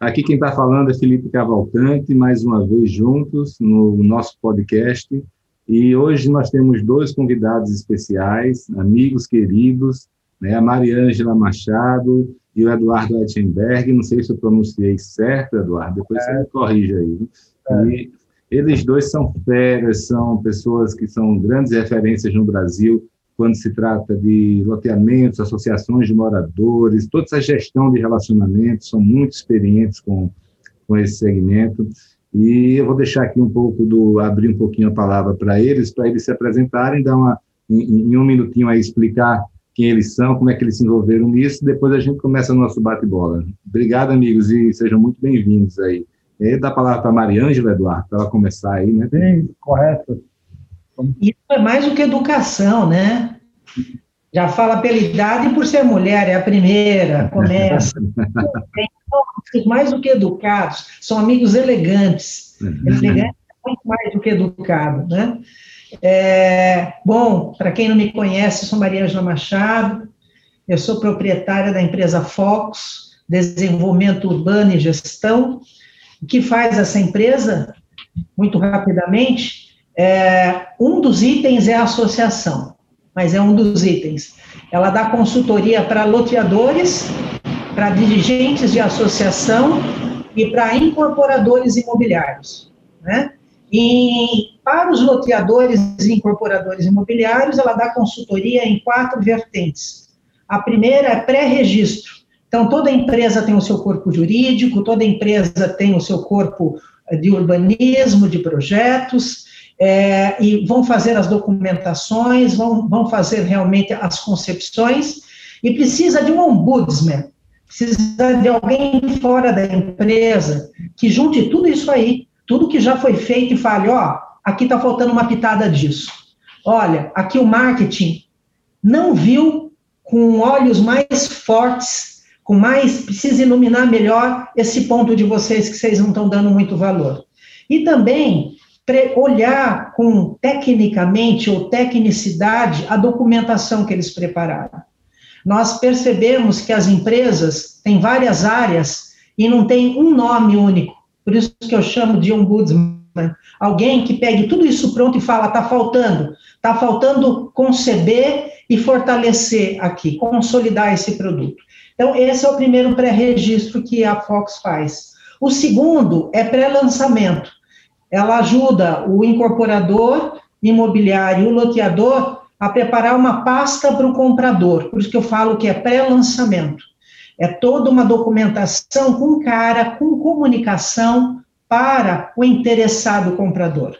Aqui quem está falando é Felipe Cavalcante, mais uma vez juntos no nosso podcast. E hoje nós temos dois convidados especiais, amigos queridos, né, a Mariângela Machado e o Eduardo Ettenberg. Não sei se eu pronunciei certo, Eduardo, depois é. você me corrija aí. É. E eles dois são feras, são pessoas que são grandes referências no Brasil quando se trata de loteamentos, associações de moradores, toda essa gestão de relacionamentos, são muito experientes com, com esse segmento. E eu vou deixar aqui um pouco do, abrir um pouquinho a palavra para eles, para eles se apresentarem, dar uma, em, em, um minutinho aí explicar quem eles são, como é que eles se envolveram nisso, depois a gente começa o nosso bate-bola. Obrigado, amigos, e sejam muito bem-vindos aí. E dá a palavra para a Mariângela, Eduardo, para ela começar aí, né? Bem, correto. Isso é mais do que educação, né? Já fala pela idade por ser mulher, é a primeira, começa. mais do que educados, são amigos elegantes. Uhum. Elegante é muito mais do que educado, né? É, bom, para quem não me conhece, sou Maria Angela Machado, eu sou proprietária da empresa Focus, Desenvolvimento Urbano e Gestão. O que faz essa empresa, muito rapidamente, é, um dos itens é a associação, mas é um dos itens. Ela dá consultoria para loteadores, para dirigentes de associação e para incorporadores imobiliários. Né? E para os loteadores e incorporadores imobiliários, ela dá consultoria em quatro vertentes. A primeira é pré-registro. Então, toda empresa tem o seu corpo jurídico, toda empresa tem o seu corpo de urbanismo, de projetos, é, e vão fazer as documentações, vão, vão fazer realmente as concepções, e precisa de um ombudsman, precisa de alguém fora da empresa que junte tudo isso aí, tudo que já foi feito e fale, ó, aqui está faltando uma pitada disso. Olha, aqui o marketing não viu com olhos mais fortes, com mais, precisa iluminar melhor esse ponto de vocês que vocês não estão dando muito valor. E também olhar com tecnicamente ou tecnicidade a documentação que eles prepararam. Nós percebemos que as empresas têm várias áreas e não tem um nome único. Por isso que eu chamo de ombudsman. Alguém que pegue tudo isso pronto e fala, está faltando, está faltando conceber e fortalecer aqui, consolidar esse produto. Então, esse é o primeiro pré-registro que a Fox faz. O segundo é pré-lançamento ela ajuda o incorporador imobiliário, o loteador, a preparar uma pasta para o comprador. Por isso que eu falo que é pré-lançamento. É toda uma documentação com cara, com comunicação para o interessado comprador.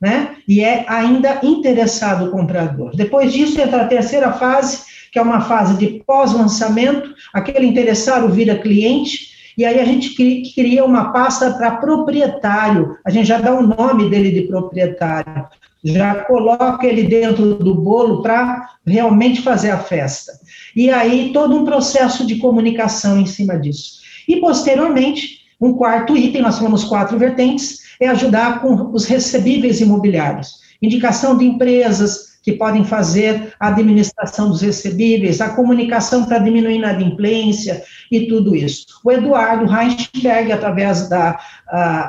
Né? E é ainda interessado comprador. Depois disso entra a terceira fase, que é uma fase de pós-lançamento, aquele interessado vira cliente, e aí a gente cria uma pasta para proprietário, a gente já dá o nome dele de proprietário. já coloca ele dentro do bolo para realmente fazer a festa. E aí todo um processo de comunicação em cima disso. E posteriormente, um quarto item, nós falamos quatro vertentes, é ajudar com os recebíveis imobiliários. Indicação de empresas, que podem fazer a administração dos recebíveis, a comunicação para diminuir a inadimplência e tudo isso. O Eduardo Reinberg, através da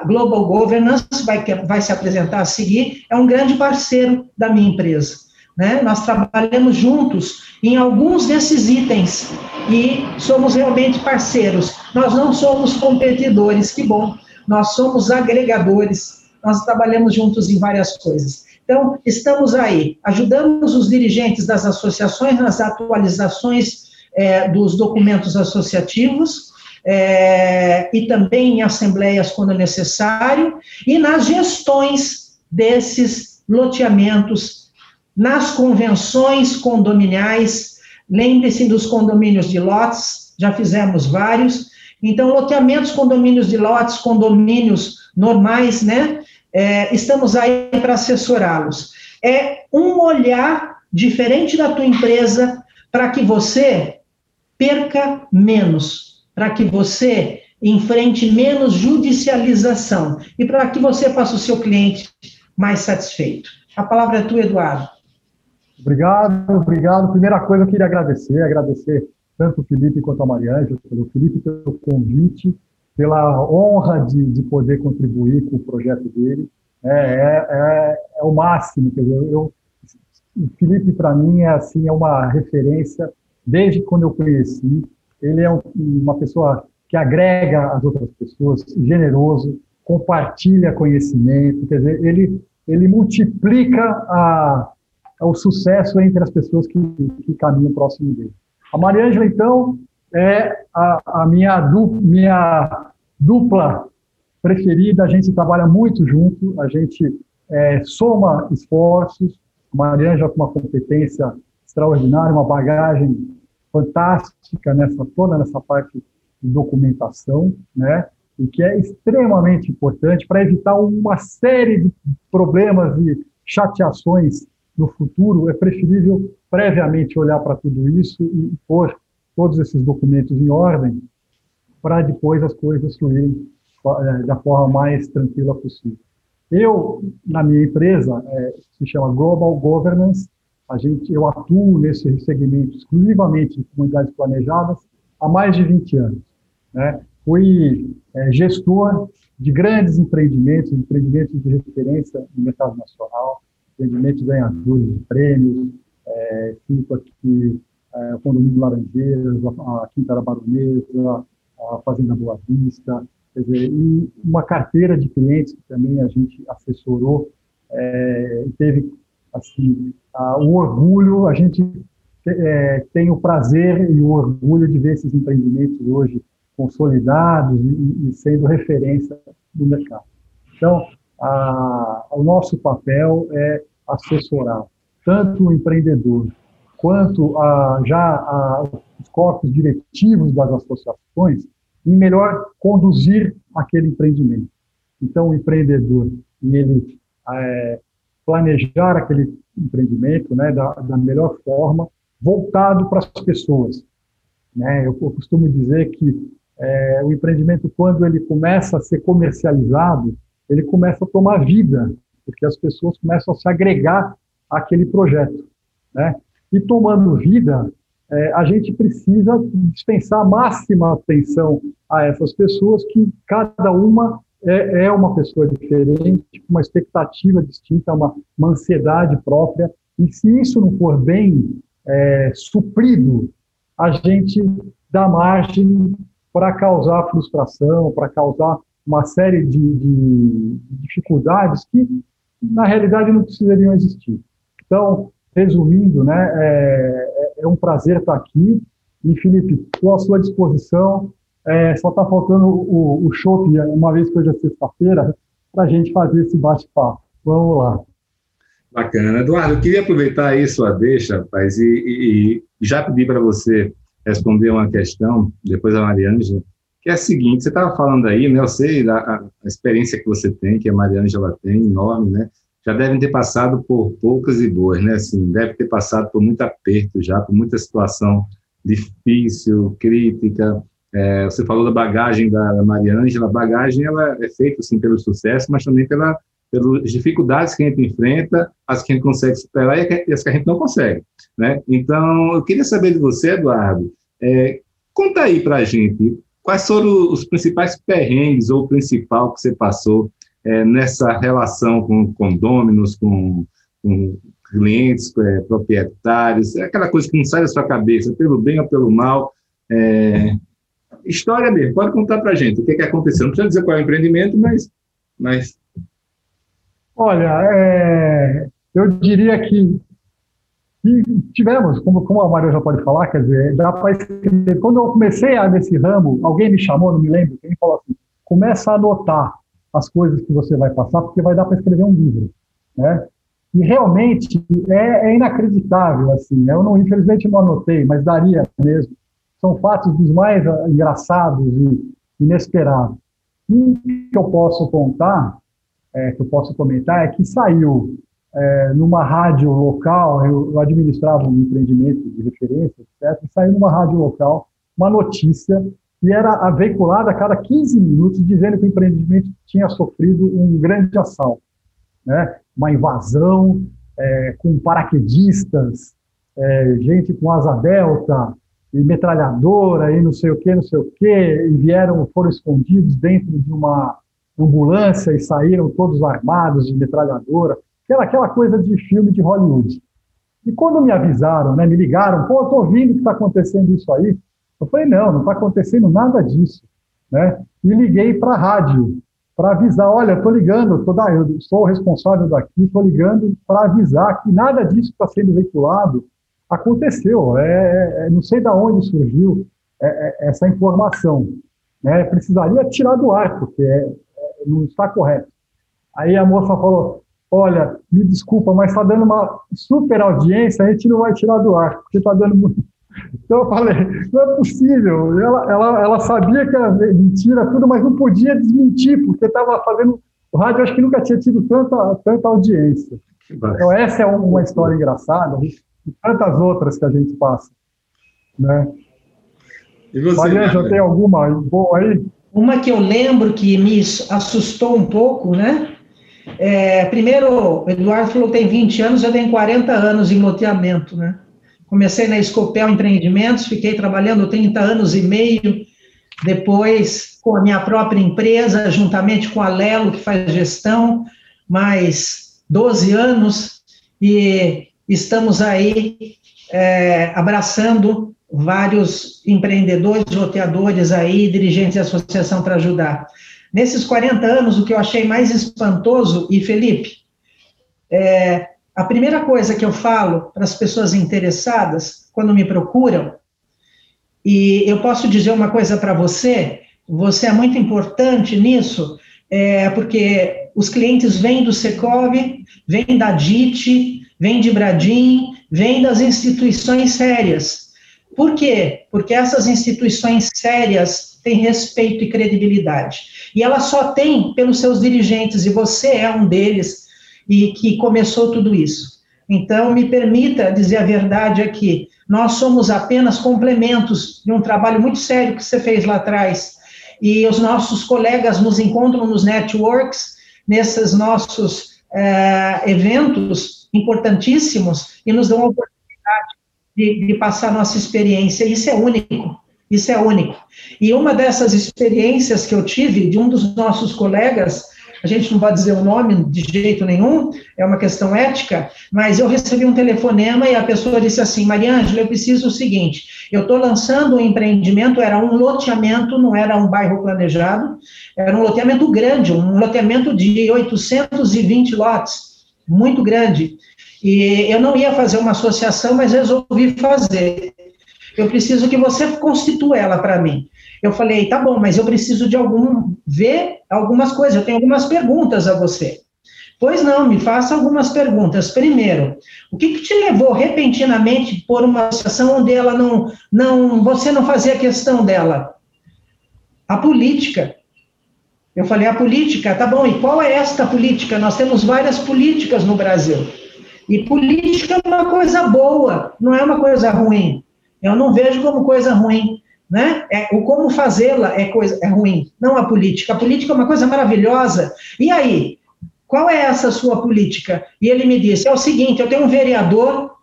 Global Governance, vai, vai se apresentar a seguir, é um grande parceiro da minha empresa. Né? Nós trabalhamos juntos em alguns desses itens e somos realmente parceiros. Nós não somos competidores, que bom. Nós somos agregadores. Nós trabalhamos juntos em várias coisas. Então, estamos aí, ajudamos os dirigentes das associações nas atualizações é, dos documentos associativos, é, e também em assembleias quando necessário, e nas gestões desses loteamentos, nas convenções condominiais, lembre-se dos condomínios de lotes, já fizemos vários, então, loteamentos, condomínios de lotes, condomínios normais, né, é, estamos aí para assessorá-los. É um olhar diferente da tua empresa para que você perca menos, para que você enfrente menos judicialização e para que você faça o seu cliente mais satisfeito. A palavra é tua, Eduardo. Obrigado, obrigado. Primeira coisa, eu queria agradecer, agradecer tanto o Felipe quanto a Mariângela, pelo Felipe pelo convite pela honra de, de poder contribuir com o projeto dele. É, é, é, é o máximo. Quer dizer, eu, o Felipe, para mim, é, assim, é uma referência desde quando eu conheci. Ele é um, uma pessoa que agrega as outras pessoas, generoso, compartilha conhecimento, quer dizer, ele, ele multiplica a, o sucesso entre as pessoas que, que caminham próximo dele. A Mariângela, então, é a, a minha, du, minha dupla preferida, a gente trabalha muito junto, a gente é, soma esforços, Mariângela com uma competência extraordinária, uma bagagem fantástica nessa toda nessa parte de documentação, né? E que é extremamente importante para evitar uma série de problemas e chateações no futuro. É preferível previamente olhar para tudo isso e pôr todos esses documentos em ordem para depois as coisas fluírem é, da forma mais tranquila possível. Eu, na minha empresa, é, se chama Global Governance, a gente, eu atuo nesse segmento exclusivamente de comunidades planejadas há mais de 20 anos. Né? Fui é, gestor de grandes empreendimentos, empreendimentos de referência no mercado nacional, empreendimentos ganhadores de prêmios, é, fico aqui é, o Condomínio Laranjeiras, a, a Quinta da Baronesa, a Fazenda Boa Vista, quer dizer, e uma carteira de clientes que também a gente assessorou é, teve assim a, o orgulho, a gente é, tem o prazer e o orgulho de ver esses empreendimentos hoje consolidados e, e sendo referência no mercado. Então, a, o nosso papel é assessorar tanto o empreendedor quanto a, já a, os corpos diretivos das associações em melhor conduzir aquele empreendimento. Então, o empreendedor, ele é, planejar aquele empreendimento né, da, da melhor forma, voltado para as pessoas. Né? Eu, eu costumo dizer que é, o empreendimento, quando ele começa a ser comercializado, ele começa a tomar vida, porque as pessoas começam a se agregar àquele projeto. Né? E tomando vida, é, a gente precisa dispensar máxima atenção a essas pessoas, que cada uma é, é uma pessoa diferente, uma expectativa distinta, uma, uma ansiedade própria, e se isso não for bem é, suprido, a gente dá margem para causar frustração, para causar uma série de, de, dificuldades que, na realidade, não precisariam existir. Então, resumindo, né, é, é um prazer estar aqui. E, Felipe, estou à sua disposição. É, só está faltando o, o shopping, uma vez que hoje é sexta-feira, para a gente fazer esse bate-papo. Vamos lá. Bacana. Eduardo, eu queria aproveitar aí sua deixa, rapaz, e, e, e já pedir para você responder uma questão, depois a Mariângela, que é a seguinte, você estava falando aí, né, eu sei da a experiência que você tem, que a Mariângela tem, enorme, né, já devem ter passado por poucas e boas, né? Assim, deve ter passado por muito aperto já, por muita situação difícil, crítica. É, você falou da bagagem da Maria Ângela, a bagagem ela é feita assim pelo sucesso, mas também pela pelas dificuldades que a gente enfrenta, as que a gente consegue superar e as que a gente não consegue, né? Então, eu queria saber de você, Eduardo, é, conta aí para a gente quais foram os principais perrengues ou o principal que você passou é, nessa relação com condôminos, com, com clientes, é, proprietários, é aquela coisa que não sai da sua cabeça, pelo bem ou pelo mal. É, história mesmo, pode contar para gente o que, que aconteceu. Não precisa dizer qual é o empreendimento, mas, mas Olha, é, eu diria que, tivemos, como, como a Maria já pode falar, quer dizer, dá para. Quando eu comecei a, nesse ramo, alguém me chamou, não me lembro, quem falou assim: começa a anotar as coisas que você vai passar, porque vai dar para escrever um livro, né? E realmente é, é, inacreditável, assim. Eu não, infelizmente não anotei, mas daria mesmo. São fatos dos mais engraçados e inesperados. Um que eu posso contar é, que eu posso comentar é que saiu é, numa rádio local, eu, eu, administrava um empreendimento de referência, etc., e saiu numa rádio local uma notícia que era veiculada a cada 15 minutos dizendo que o empreendimento tinha sofrido um grande assalto, né? uma invasão é, com paraquedistas, é, gente com asa delta, e metralhadora, e não sei o que, não sei o que, e vieram, foram escondidos dentro de uma ambulância e saíram todos armados de metralhadora, aquela, aquela coisa de filme de Hollywood. E quando me avisaram, né, me ligaram, pô, estou ouvindo que está acontecendo isso aí, eu falei, não, não está acontecendo nada disso. Né? E liguei para a rádio, para avisar, olha, estou ligando, tô da, eu sou o responsável daqui, estou ligando para avisar que nada disso está sendo veiculado aconteceu. É, é, é, não sei de onde surgiu é, é, essa informação. Né? Precisaria tirar do ar, porque é, não está correto. Aí a moça falou: Olha, me desculpa, mas está dando uma super audiência, a gente não vai tirar do ar, porque está dando muito. Então eu falei: Não é possível. Ela, ela, ela sabia que era mentira, tudo, mas não podia desmentir, porque estava fazendo. O rádio acho que nunca tinha tido tanta, tanta audiência. Então, essa é uma história engraçada, e tantas outras que a gente passa. Né? E você, Maria, já tem alguma boa aí? Uma que eu lembro que me assustou um pouco, né? É, primeiro, o Eduardo falou que tem 20 anos, eu tenho 40 anos em loteamento, né? Comecei na Escopel Empreendimentos, fiquei trabalhando 30 anos e meio, depois com a minha própria empresa, juntamente com a Lelo, que faz gestão, mais 12 anos, e estamos aí é, abraçando vários empreendedores, roteadores aí, dirigentes de associação para ajudar. Nesses 40 anos, o que eu achei mais espantoso, e Felipe, é, a primeira coisa que eu falo para as pessoas interessadas, quando me procuram, e eu posso dizer uma coisa para você, você é muito importante nisso, é, porque os clientes vêm do Secov, vêm da DIT, vêm de Bradim, vêm das instituições sérias, por quê? Porque essas instituições sérias têm respeito e credibilidade. E elas só têm pelos seus dirigentes, e você é um deles, e que começou tudo isso. Então, me permita dizer a verdade aqui: nós somos apenas complementos de um trabalho muito sério que você fez lá atrás. E os nossos colegas nos encontram nos networks, nesses nossos uh, eventos importantíssimos, e nos dão a oportunidade de, de passar nossa experiência. Isso é único. Isso é único. E uma dessas experiências que eu tive de um dos nossos colegas, a gente não pode dizer o nome de jeito nenhum, é uma questão ética, mas eu recebi um telefonema e a pessoa disse assim: Mariângela, eu preciso o seguinte, eu estou lançando um empreendimento, era um loteamento, não era um bairro planejado, era um loteamento grande, um loteamento de 820 lotes, muito grande. E eu não ia fazer uma associação, mas resolvi fazer. Eu preciso que você constitua ela para mim. Eu falei, tá bom, mas eu preciso de algum ver algumas coisas. Eu tenho algumas perguntas a você. Pois não, me faça algumas perguntas. Primeiro, o que, que te levou repentinamente por uma associação onde ela não, não, você não fazia questão dela? A política. Eu falei, a política, tá bom, e qual é esta política? Nós temos várias políticas no Brasil. E política é uma coisa boa, não é uma coisa ruim. Eu não vejo como coisa ruim. Né? É, o como fazê-la é coisa é ruim, não a política. A política é uma coisa maravilhosa. E aí, qual é essa sua política? E ele me disse: é o seguinte, eu tenho um vereador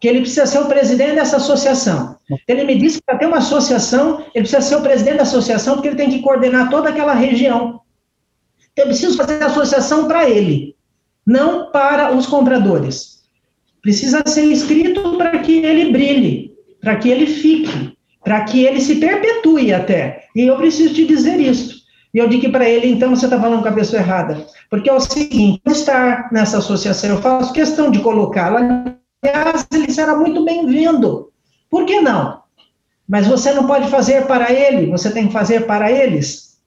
que ele precisa ser o presidente dessa associação. Ele me disse que para ter uma associação, ele precisa ser o presidente da associação, porque ele tem que coordenar toda aquela região. Então, eu preciso fazer a associação para ele, não para os compradores. Precisa ser inscrito para que ele brilhe, para que ele fique, para que ele se perpetue até. E eu preciso te dizer isso. E eu digo para ele, então você está falando com a pessoa errada. Porque é o seguinte, estar nessa associação, eu faço questão de colocá-la. Aliás, ele será muito bem-vindo. Por que não? Mas você não pode fazer para ele, você tem que fazer para eles.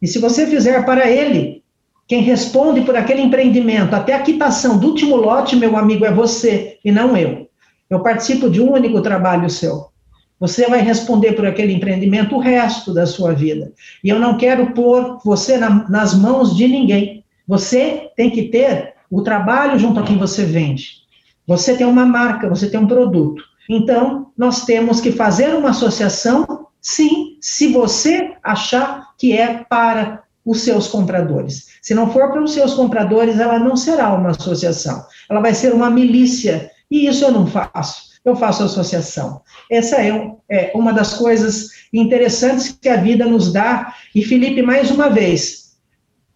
E se você fizer para ele, quem responde por aquele empreendimento, até a quitação do último lote, meu amigo, é você e não eu. Eu participo de um único trabalho seu. Você vai responder por aquele empreendimento o resto da sua vida. E eu não quero pôr você na, nas mãos de ninguém. Você tem que ter o trabalho junto a quem você vende. Você tem uma marca, você tem um produto. Então, nós temos que fazer uma associação, sim, se você achar que é para os seus compradores. Se não for para os seus compradores, ela não será uma associação. Ela vai ser uma milícia. E isso eu não faço. Eu faço associação. Essa é, é uma das coisas interessantes que a vida nos dá. E, Felipe, mais uma vez,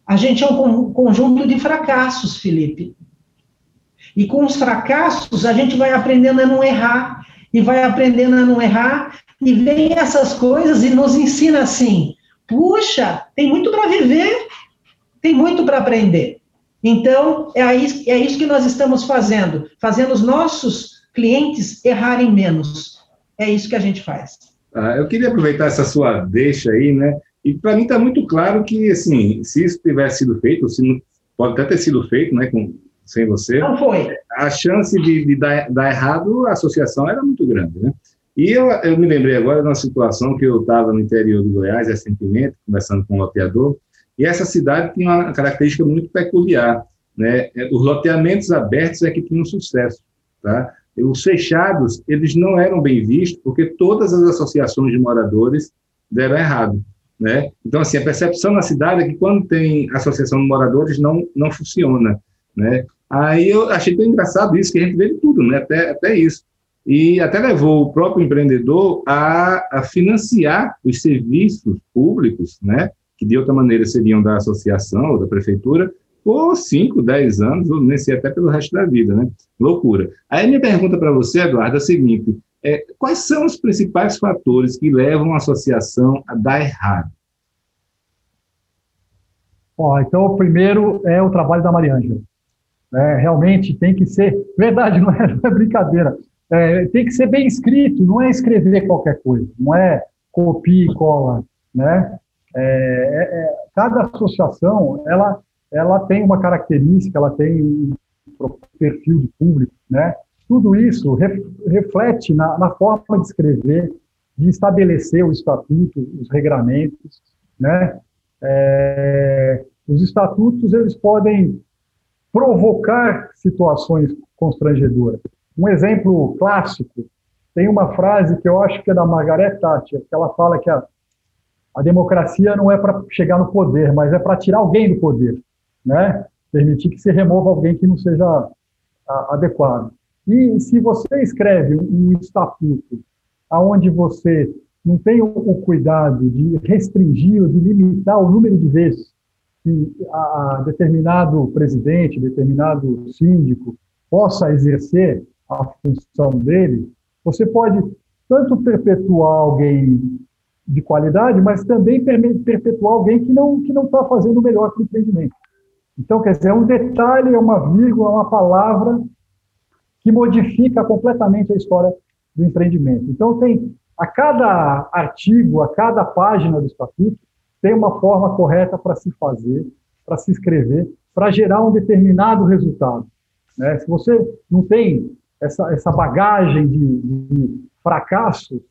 a gente é um conjunto de fracassos, Felipe. E com os fracassos, a gente vai aprendendo a não errar, e vai aprendendo a não errar, e vem essas coisas e nos ensina assim: puxa, tem muito para viver, tem muito para aprender. Então, é é isso que nós estamos fazendo, fazendo os nossos clientes errarem menos. É isso que a gente faz. Ah, eu queria aproveitar essa sua deixa aí, né? E para mim está muito claro que, assim, se isso tivesse sido feito, se não, pode até ter sido feito, né, com, sem você. Não foi. A chance de, de dar, dar, errado, a associação era muito grande, né? E eu, eu me lembrei agora de uma situação que eu estava no interior do Goiás recentemente, conversando com um loteador, e essa cidade tinha uma característica muito peculiar, né? Os loteamentos abertos é que tinham sucesso, tá? Os fechados, eles não eram bem vistos, porque todas as associações de moradores deram errado. Né? Então, assim, a percepção na cidade é que quando tem associação de moradores não, não funciona. Né? Aí eu achei tão engraçado isso, que a gente vê de tudo, né? até, até isso. E até levou o próprio empreendedor a, a financiar os serviços públicos, né? que de outra maneira seriam da associação ou da prefeitura, por 5, 10 anos, ou nem sei, até pelo resto da vida, né? Loucura. Aí minha pergunta para você, Eduardo, é a seguinte: é, quais são os principais fatores que levam a associação a dar errado? Ó, então, o primeiro é o trabalho da Mariângela. É, realmente tem que ser, verdade, não é, não é brincadeira, é, tem que ser bem escrito, não é escrever qualquer coisa, não é copia e cola, né? É, é, é cada associação, ela ela tem uma característica, ela tem um perfil de público, né? Tudo isso reflete na, na forma de escrever, de estabelecer o estatuto, os regramentos, né? É, os estatutos eles podem provocar situações constrangedoras. Um exemplo clássico tem uma frase que eu acho que é da Margaret Thatcher, que ela fala que a, a democracia não é para chegar no poder, mas é para tirar alguém do poder né? Permitir que se remova alguém que não seja a, adequado. E se você escreve um estatuto aonde você não tem o, o, cuidado de restringir ou de limitar o número de vezes que a, a determinado presidente, determinado síndico possa exercer a função dele, você pode tanto perpetuar alguém de qualidade, mas também perpetuar alguém que não que não está fazendo o melhor para o empreendimento. Então, quer dizer, é um detalhe, é uma vírgula, é uma palavra que modifica completamente a história do empreendimento. Então, tem a cada artigo, a cada página do estatuto, tem uma forma correta para se fazer, para se escrever, para gerar um determinado resultado. Né? Se você não tem essa, essa bagagem de, de fracasso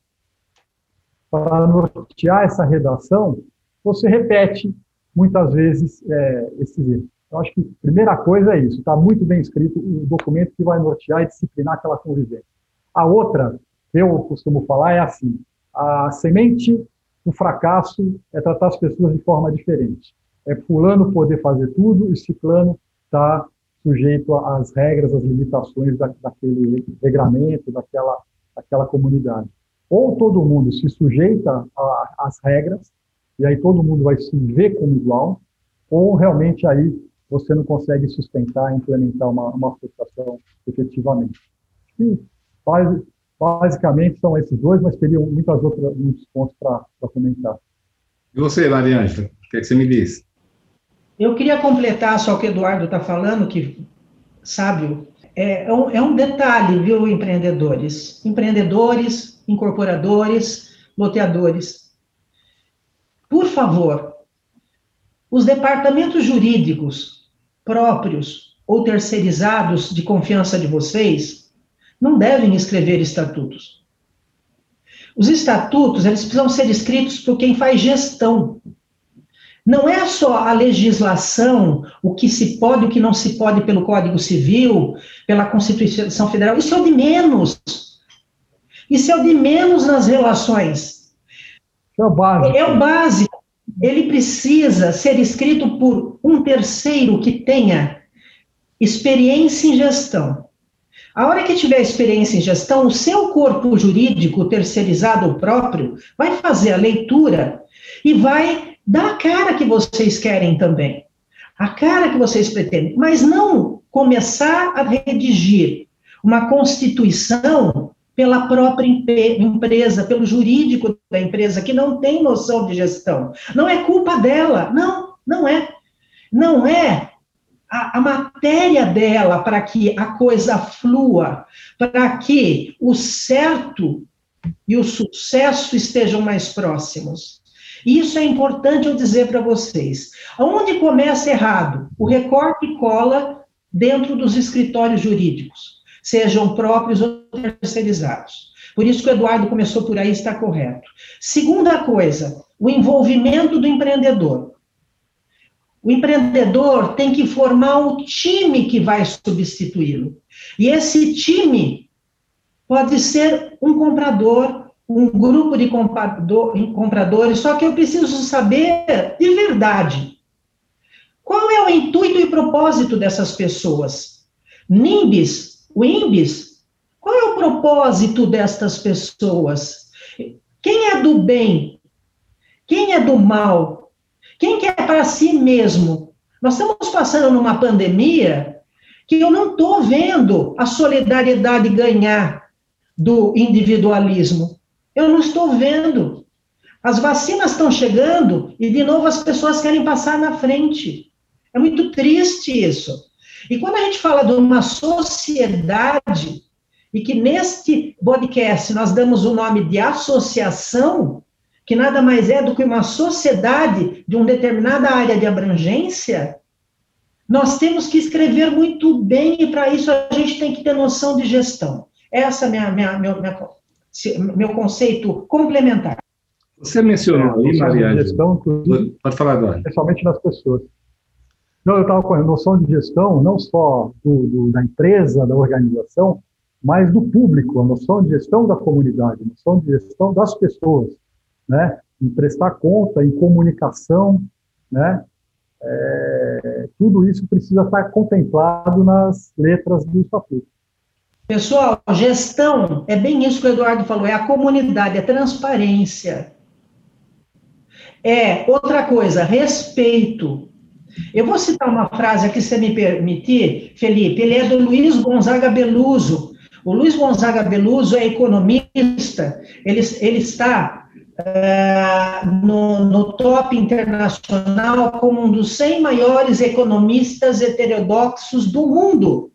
para nortear essa redação, você repete muitas vezes, é, esses erros. Eu acho que a primeira coisa é isso, está muito bem escrito o documento que vai nortear e disciplinar aquela convivência. A outra, eu costumo falar, é assim, a semente do fracasso é tratar as pessoas de forma diferente. É fulano poder fazer tudo e ciclano está sujeito às regras, às limitações da, daquele regramento, daquela, daquela comunidade. Ou todo mundo se sujeita às regras, e aí todo mundo vai se ver como igual, ou realmente aí você não consegue sustentar, implementar uma, uma associação efetivamente. E, basicamente são esses dois, mas teriam muitas outras, muitos pontos para comentar. E você, Mariângela, o que, é que você me diz? Eu queria completar só o que o Eduardo está falando, que, sábio, é, é, um, é um detalhe, viu, empreendedores? Empreendedores, incorporadores, loteadores. Por favor, os departamentos jurídicos próprios ou terceirizados de confiança de vocês não devem escrever estatutos. Os estatutos, eles precisam ser escritos por quem faz gestão. Não é só a legislação, o que se pode o que não se pode pelo Código Civil, pela Constituição Federal, isso é o de menos. Isso é o de menos nas relações. É o básico. É o básico. Ele precisa ser escrito por um terceiro que tenha experiência em gestão. A hora que tiver experiência em gestão, o seu corpo jurídico terceirizado ou próprio vai fazer a leitura e vai da cara que vocês querem também, a cara que vocês pretendem, mas não começar a redigir uma constituição pela própria empresa, pelo jurídico da empresa, que não tem noção de gestão. Não é culpa dela, não, não é. Não é a, a matéria dela para que a coisa flua, para que o certo e o sucesso estejam mais próximos. Isso é importante eu dizer para vocês. Onde começa errado? O recorte e cola dentro dos escritórios jurídicos, sejam próprios ou terceirizados. Por isso que o Eduardo começou por aí, está correto. Segunda coisa, o envolvimento do empreendedor. O empreendedor tem que formar o time que vai substituí-lo. E esse time pode ser um comprador, um grupo de compradores, só que eu preciso saber de verdade. Qual é o intuito e propósito dessas pessoas? NIMBIS, o IMBIS, qual é o propósito destas pessoas? Quem é do bem? Quem é do mal? Quem quer para si mesmo? Nós estamos passando numa pandemia que eu não estou vendo a solidariedade ganhar do individualismo. Eu não estou vendo. As vacinas estão chegando e, de novo, as pessoas querem passar na frente. É muito triste isso. E quando a gente fala de uma sociedade, e que neste podcast nós damos o nome de associação, que nada mais é do que uma sociedade de uma determinada área de abrangência, nós temos que escrever muito bem, e para isso a gente tem que ter noção de gestão. Essa é a minha, minha, minha, minha meu conceito complementar. Você mencionou aí, Maria. Gestão, Pode falar agora. Especialmente das pessoas. Não, eu estava com a noção de gestão, não só do, do, da empresa, da organização, mas do público, a noção de gestão da comunidade, a noção de gestão das pessoas, né? Em prestar conta, em comunicação, né? É, tudo isso precisa estar contemplado nas letras do estatuto. Pessoal, gestão é bem isso que o Eduardo falou, é a comunidade, é transparência. É outra coisa, respeito. Eu vou citar uma frase aqui, se você me permitir, Felipe, ele é do Luiz Gonzaga Beluso. O Luiz Gonzaga Beluso é economista, ele, ele está uh, no, no top internacional como um dos 100 maiores economistas heterodoxos do mundo.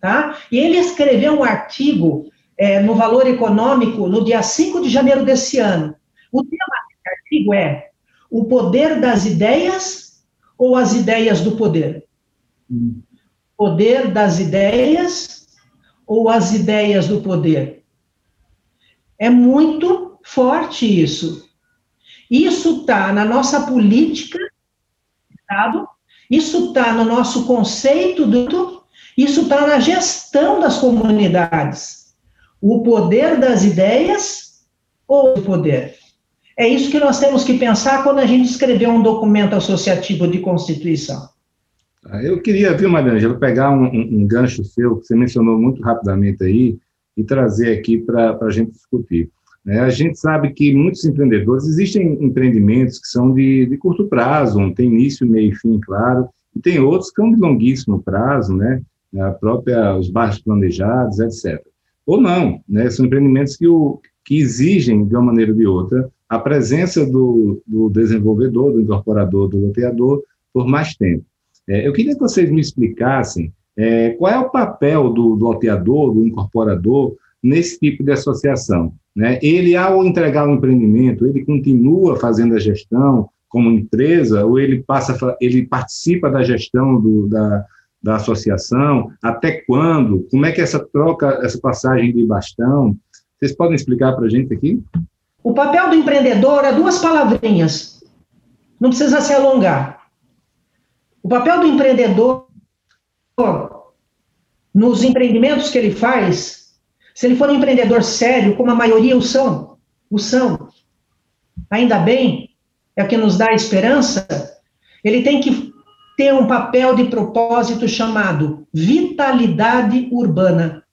Tá? E ele escreveu um artigo é, no Valor Econômico no dia 5 de janeiro desse ano. O tema desse artigo é o poder das ideias ou as ideias do poder? Hum. Poder das ideias ou as ideias do poder? É muito forte isso. Isso está na nossa política isso está no nosso conceito do. Isso está na gestão das comunidades. O poder das ideias ou o poder? É isso que nós temos que pensar quando a gente escrever um documento associativo de constituição. Ah, eu queria, viu, Mariângela, pegar um, um, um, gancho seu, que você mencionou muito rapidamente aí, e trazer aqui para a gente discutir. É, a gente sabe que muitos empreendedores, existem empreendimentos que são de, de curto prazo, um tem início, meio e fim, claro, e tem outros que são de longuíssimo prazo, né? A própria, os baixos planejados, etc. Ou não, né? São empreendimentos que, o, que exigem, de uma maneira ou de outra, a presença do, do desenvolvedor, do incorporador, do loteador, por mais tempo. É, eu queria que vocês me explicassem é, qual é o papel do, do loteador, do incorporador, nesse tipo de associação. Né? Ele, ao entregar o empreendimento, ele continua fazendo a gestão como empresa, ou ele, passa, ele participa da gestão do, da, da associação? Até quando? Como é que essa troca, essa passagem de bastão? Vocês podem explicar para a gente aqui? O papel do empreendedor é duas palavrinhas. Não precisa se alongar. Papel do empreendedor nos empreendimentos que ele faz se ele for um empreendedor sério, como a maioria o são, o são, ainda bem, é o que nos dá esperança, ele tem que ter um papel de propósito chamado vitalidade urbana.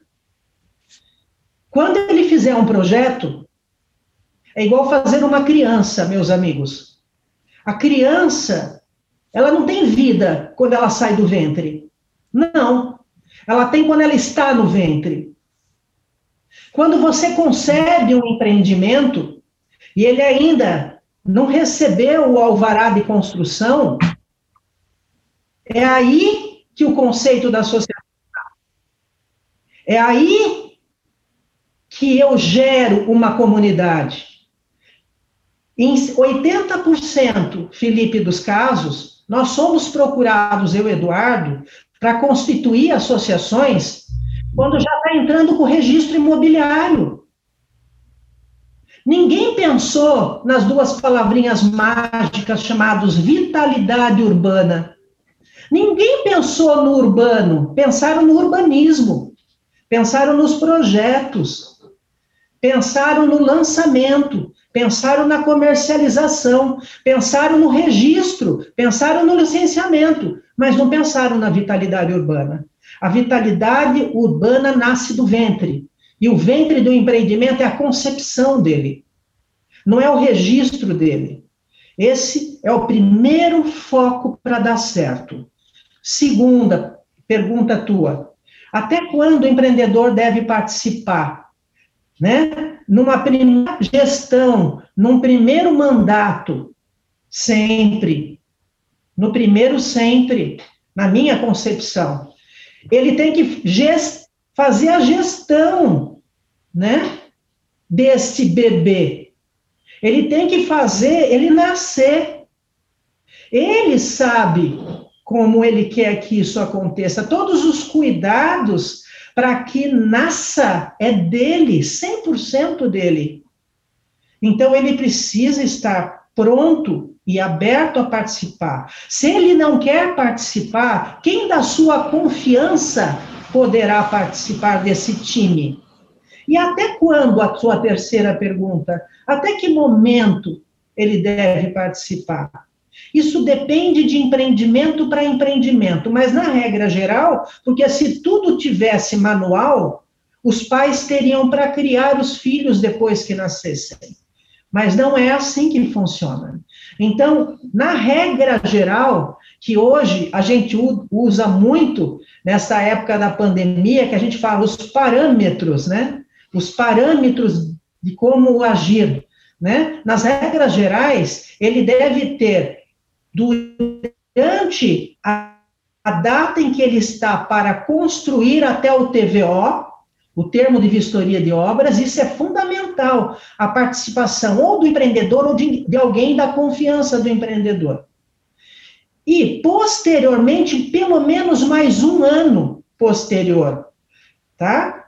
Quando ele fizer um projeto, é igual fazer uma criança, meus amigos. A criança, ela não tem vida quando ela sai do ventre. Não. Ela tem quando ela está no ventre. Quando você concebe um empreendimento e ele ainda não recebeu o alvará de construção, é aí que o conceito da sociedade está. É aí que eu gero uma comunidade. Em 80%, Felipe, dos casos, nós somos procurados, eu, Eduardo, para constituir associações quando já está entrando com o registro imobiliário. Ninguém pensou nas duas palavrinhas mágicas chamadas vitalidade urbana. Ninguém pensou no urbano, pensaram no urbanismo, pensaram nos projetos, pensaram no lançamento, pensaram na comercialização, pensaram no registro, pensaram no licenciamento, mas não pensaram na vitalidade urbana. A vitalidade urbana nasce do ventre. E o ventre do empreendimento é a concepção dele, não é o registro dele. Esse é o primeiro foco para dar certo. Segunda pergunta tua: até quando o empreendedor deve participar? Né? Numa primeira gestão, num primeiro mandato, sempre. No primeiro, sempre, na minha concepção ele tem que fazer a gestão, né, desse bebê. Ele tem que fazer ele nascer. Ele sabe como ele quer que isso aconteça. Todos os cuidados para que nasça é dele, 100% dele. Então ele precisa estar pronto e aberto a participar. Se ele não quer participar, quem da sua confiança poderá participar desse time? E até quando, a sua terceira pergunta, até que momento ele deve participar? Isso depende de empreendimento para empreendimento, mas na regra geral, porque se tudo tivesse manual, os pais teriam para criar os filhos depois que nascessem. Mas não é assim que funciona. Então, na regra geral, que hoje a gente usa muito nessa época da pandemia, que a gente fala os parâmetros, né? Os parâmetros de como agir, né? Nas regras gerais, ele deve ter durante a, a data em que ele está para construir até o TVO, o termo de vistoria de obras, isso é fundamental, a participação ou do empreendedor ou de, de alguém da confiança do empreendedor. E, posteriormente, pelo menos mais um ano posterior, tá?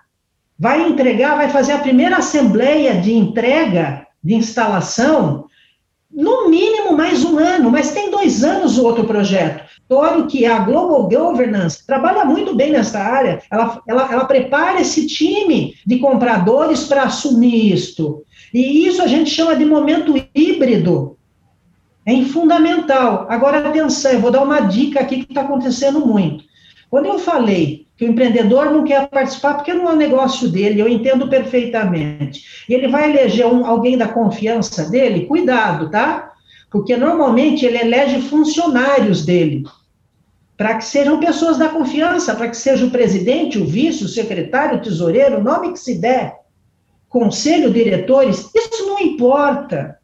Vai entregar, vai fazer a primeira assembleia de entrega, de instalação, no mínimo mais um ano, mas tem dois anos o outro projeto. Tório, que é a Global Governance, trabalha muito bem nessa área, ela, ela, ela prepara esse time de compradores para assumir isto. E isso a gente chama de momento híbrido. É fundamental. Agora, atenção, eu vou dar uma dica aqui que está acontecendo muito. Quando eu falei que o empreendedor não quer participar porque não é o negócio dele, eu entendo perfeitamente. E ele vai eleger um, alguém da confiança dele, cuidado, tá? Porque normalmente ele elege funcionários dele, para que sejam pessoas da confiança, para que seja o presidente, o vice, o secretário, o tesoureiro, o nome que se der, conselho, diretores, isso não importa.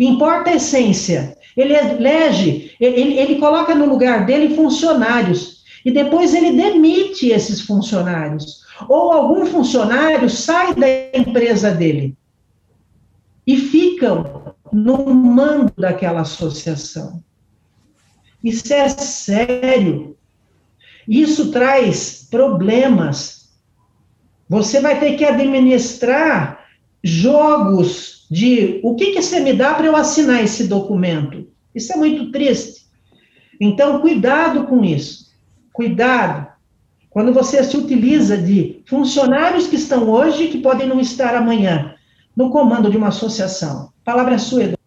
Importa a essência. Ele elege, ele, ele coloca no lugar dele funcionários e depois ele demite esses funcionários. Ou algum funcionário sai da empresa dele e ficam no mando daquela associação. Isso é sério. Isso traz problemas. Você vai ter que administrar jogos de o que, que você me dá para eu assinar esse documento. Isso é muito triste. Então, cuidado com isso. Cuidado. Quando você se utiliza de funcionários que estão hoje que podem não estar amanhã no comando de uma associação. Palavra sua, Eduardo.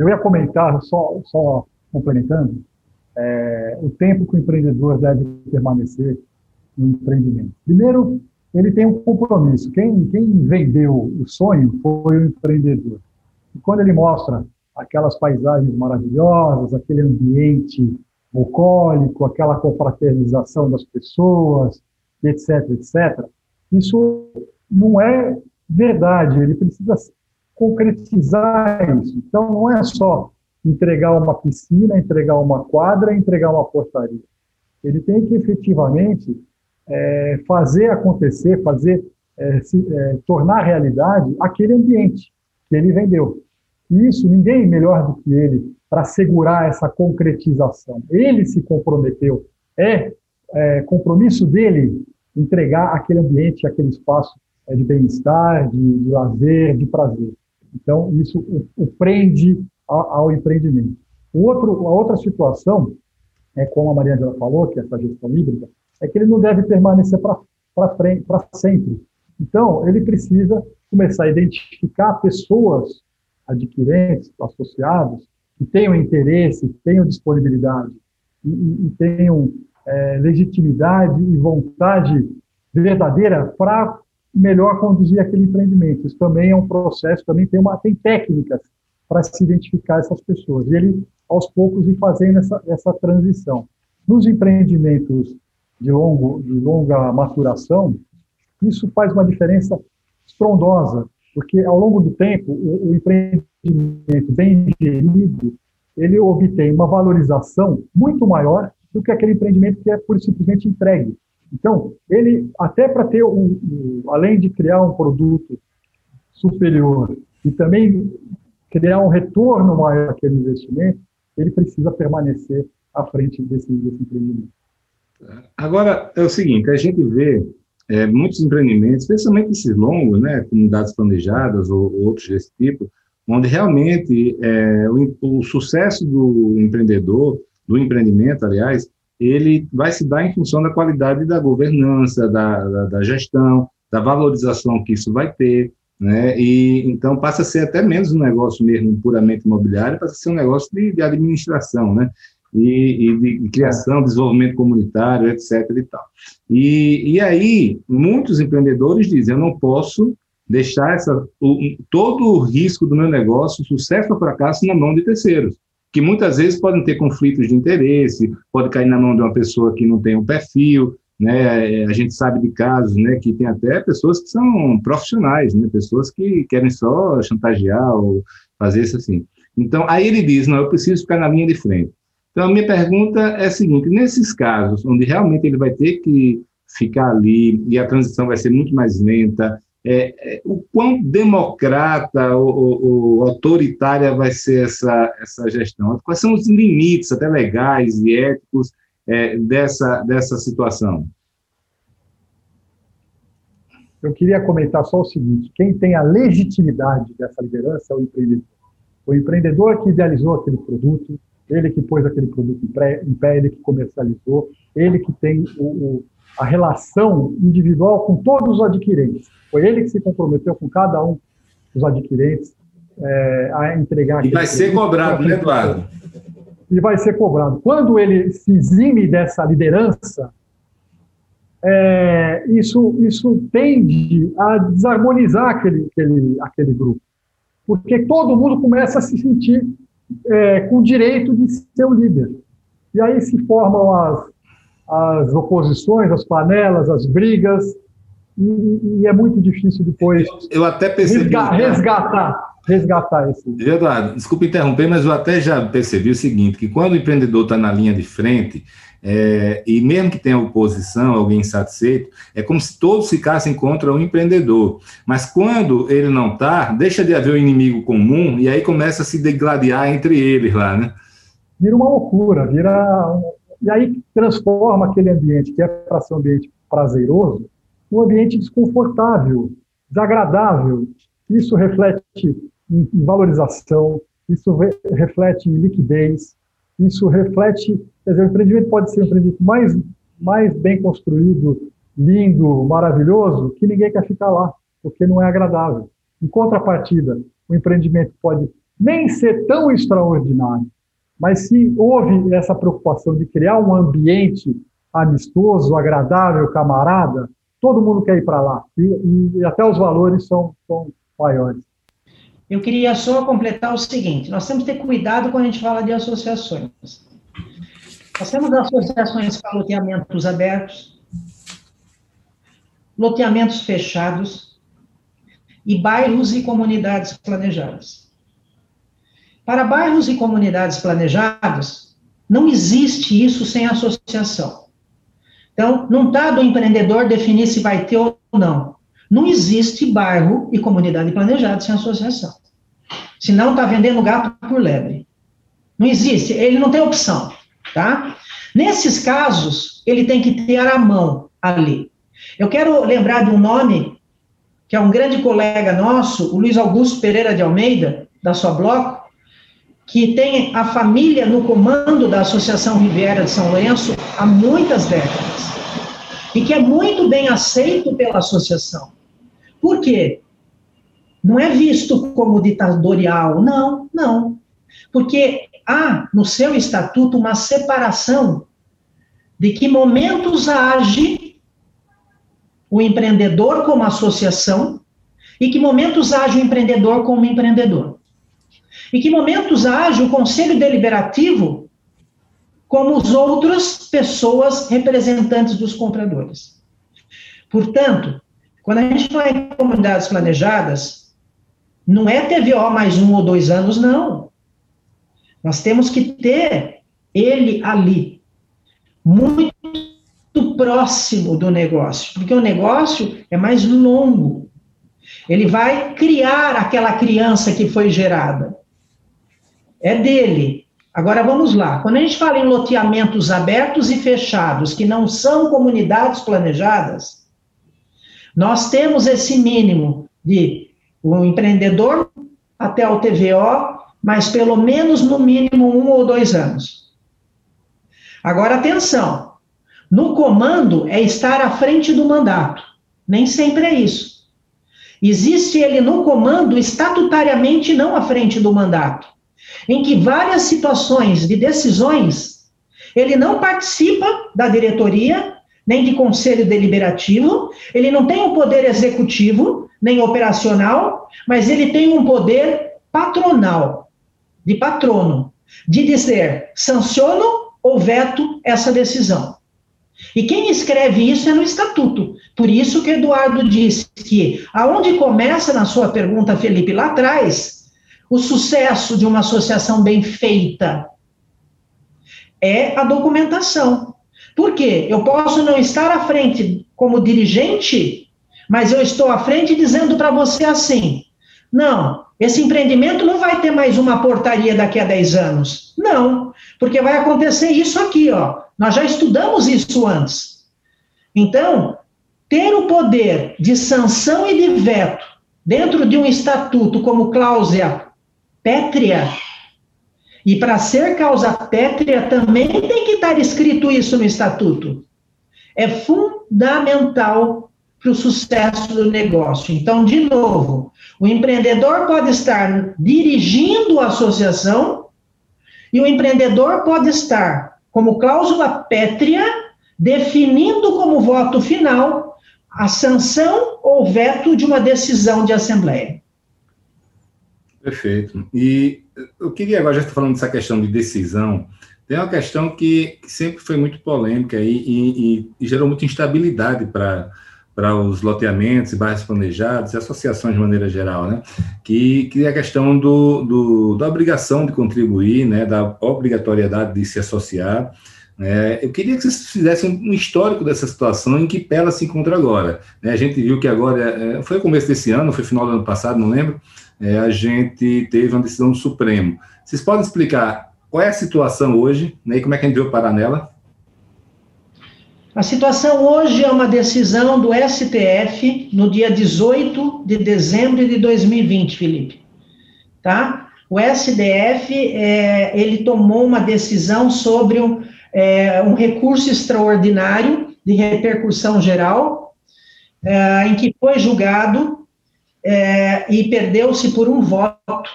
Eu ia comentar, só, só complementando, é, o tempo que o empreendedor deve permanecer no empreendimento. Primeiro, ele tem um compromisso. Quem, quem vendeu o sonho foi o empreendedor. E quando ele mostra aquelas paisagens maravilhosas, aquele ambiente bucólico, aquela confraternização das pessoas, etc, etc. Isso não é verdade, ele precisa concretizar isso. Então, não é só entregar uma piscina, entregar uma quadra, entregar uma portaria. Ele tem que efetivamente é, fazer acontecer, fazer é, se, é, tornar realidade aquele ambiente que ele vendeu. E isso ninguém melhor do que ele para assegurar essa concretização. Ele se comprometeu, é, é compromisso dele entregar aquele ambiente, aquele espaço é, de bem-estar, de, de, lazer, de prazer. Então, isso o, o prende ao, ao empreendimento. O outro, a outra situação, é como a Maria Angela falou, que é essa gestão híbrida, é que ele não deve permanecer para sempre. Então, ele precisa começar a identificar pessoas adquirentes, associados, que tenham interesse, tenham disponibilidade e, e tenham é, legitimidade e vontade verdadeira para melhor conduzir aquele empreendimento. Isso também é um processo, também tem, uma, tem técnicas para se identificar essas pessoas. E ele, aos poucos, ir fazendo essa, essa transição. Nos empreendimentos de, longo, de longa maturação, isso faz uma diferença estrondosa, porque ao longo do tempo, o, o empreendimento bem gerido, ele obtém uma valorização muito maior do que aquele empreendimento que é por simplesmente entregue. Então, ele, até para ter, um, um, além de criar um produto superior e também criar um retorno maior àquele investimento, ele precisa permanecer à frente desse, desse empreendimento. Agora, é o seguinte, a gente vê é, muitos empreendimentos, especialmente esses longos, né, comunidades planejadas ou, ou outros desse tipo, onde realmente é, o, o, sucesso do empreendedor, do empreendimento, aliás, ele vai se dar em função da qualidade da governança, da, da, da gestão, da valorização que isso vai ter, né? E então passa a ser até menos um negócio mesmo puramente imobiliário, passa a ser um negócio de, de administração, né? E, e de, de, criação, desenvolvimento comunitário, etc. E tal. E, e aí muitos empreendedores dizem: eu não posso deixar essa, o, todo o risco do meu negócio, sucesso ou fracasso, na mão de terceiros, que muitas vezes podem ter conflitos de interesse, pode cair na mão de uma pessoa que não tem um perfil, né? É, a gente sabe de casos, né, que tem até pessoas que são profissionais, né, pessoas que querem só chantagear ou fazer isso assim. Então, aí ele diz, não, eu preciso ficar na linha de frente. Então, a minha pergunta é a seguinte, nesses casos, onde realmente ele vai ter que ficar ali e a transição vai ser muito mais lenta, é, é, o quão democrata ou, ou, autoritária vai ser essa, essa gestão? Quais são os limites, até legais e éticos, é, dessa, dessa situação? Eu queria comentar só o seguinte: quem tem a legitimidade dessa liderança é o empreendedor. O empreendedor que idealizou aquele produto, ele que pôs aquele produto em pé, ele que comercializou, ele que tem o, o, a relação individual com todos os adquirentes. Foi ele que se comprometeu com cada um dos adquirentes é, a entregar. E vai ser cobrado, né, Eduardo? E vai ser cobrado. Quando ele se exime dessa liderança, é, isso, isso tende a desarmonizar aquele, aquele, aquele grupo. Porque todo mundo começa a se sentir é, com o direito de ser o líder. E aí se formam as, as oposições, as panelas, as brigas, e, e é muito difícil depois eu até percebi, resgatar, resgatar, resgatar esse. Eduardo, desculpe interromper, mas eu até já percebi o seguinte: que quando o empreendedor está na linha de frente, é, e mesmo que tenha oposição, alguém insatisfeito, é como se todos ficassem contra o empreendedor. Mas quando ele não está, deixa de haver um inimigo comum e aí começa a se degladiar entre eles lá, né? Vira uma loucura, vira. E aí transforma aquele ambiente que é para ser um ambiente prazeroso um ambiente desconfortável, desagradável. Isso reflete em valorização, isso reflete em liquidez, isso reflete, quer dizer, o empreendimento pode ser um empreendimento mais, mais bem construído, lindo, maravilhoso, que ninguém quer ficar lá, porque não é agradável. Em contrapartida, o empreendimento pode nem ser tão extraordinário, mas se houve essa preocupação de criar um ambiente amistoso, agradável, camarada, todo mundo quer ir para lá. E, e, até os valores são, são maiores. Eu queria só completar o seguinte: nós temos que ter cuidado quando a gente fala de associações. Nós temos associações para loteamentos abertos, loteamentos fechados e bairros e comunidades planejadas. Para bairros e comunidades planejados, não existe isso sem associação. Então, não está do empreendedor definir se vai ter ou não. Não existe bairro e comunidade planejada sem associação. Senão está vendendo gato por lebre. Não existe, ele não tem opção, tá? Nesses casos, ele tem que ter a mão ali. Eu quero lembrar de um nome que é um grande colega nosso, o Luiz Augusto Pereira de Almeida, da sua bloco, que tem a família no comando da Associação Riviera de São Lourenço há muitas décadas e que é muito bem aceito pela associação. Por quê? Não é visto como ditatorial, não, não. Porque há no seu estatuto uma separação de que momentos age o empreendedor como associação e que momentos age o empreendedor como empreendedor. E que momentos age o conselho deliberativo como os outras pessoas representantes dos compradores. Portanto, quando a gente fala em comunidades planejadas, não é TVO mais um ou dois anos, não. Nós temos que ter ele ali, muito próximo do negócio, porque o negócio é mais longo. Ele vai criar aquela criança que foi gerada. É dele. Agora vamos lá. Quando a gente fala em loteamentos abertos e fechados, que não são comunidades planejadas, nós temos esse mínimo de o um empreendedor até o TVO, mas pelo menos no mínimo um ou dois anos. Agora atenção, no comando é estar à frente do mandato. Nem sempre é isso. Existe ele no comando estatutariamente não à frente do mandato em que várias situações de decisões ele não participa da diretoria, nem de conselho deliberativo, ele não tem um poder executivo, nem operacional, mas ele tem um poder patronal, de patrono, de dizer sanciono ou veto essa decisão. E quem escreve isso é no estatuto. Por isso que Eduardo disse que, aonde começa na sua pergunta, Felipe, lá atrás, o sucesso de uma associação bem feita? É a documentação. Por quê? Eu posso não estar à frente como dirigente, mas eu estou à frente dizendo para você assim: não, esse empreendimento não vai ter mais uma portaria daqui a 10 anos. Não, porque vai acontecer isso aqui, ó. Nós já estudamos isso antes. Então, ter o poder de sanção e de veto dentro de um estatuto como cláusula pétrea. E para ser causa pétrea também tem que estar escrito isso no estatuto. É fundamental para o sucesso do negócio. Então, de novo, o empreendedor pode estar dirigindo a associação e o empreendedor pode estar como cláusula pétrea definindo como voto final a sanção ou veto de uma decisão de assembleia. Perfeito. E eu queria agora, já estou falando dessa questão de decisão, tem uma questão que, que sempre foi muito polêmica e, e, e gerou muita instabilidade para para os loteamentos e bairros planejados e associações de maneira geral, né? Que, que é a questão do, do, da obrigação de contribuir, né? Da obrigatoriedade de se associar. Né? Eu queria que vocês fizessem um histórico dessa situação em que pé ela se encontra agora. Né? A gente viu que agora, é, foi começo desse ano, foi final do ano passado, não lembro, é, a gente teve uma decisão do Supremo. Vocês podem explicar qual é a situação hoje né, e como é que a gente veio parar nela? A situação hoje é uma decisão do STF no dia 18 de dezembro de 2020, Felipe. Tá? O STF é, ele tomou uma decisão sobre um, é, um recurso extraordinário de repercussão geral, é, em que foi julgado é, e perdeu-se por um voto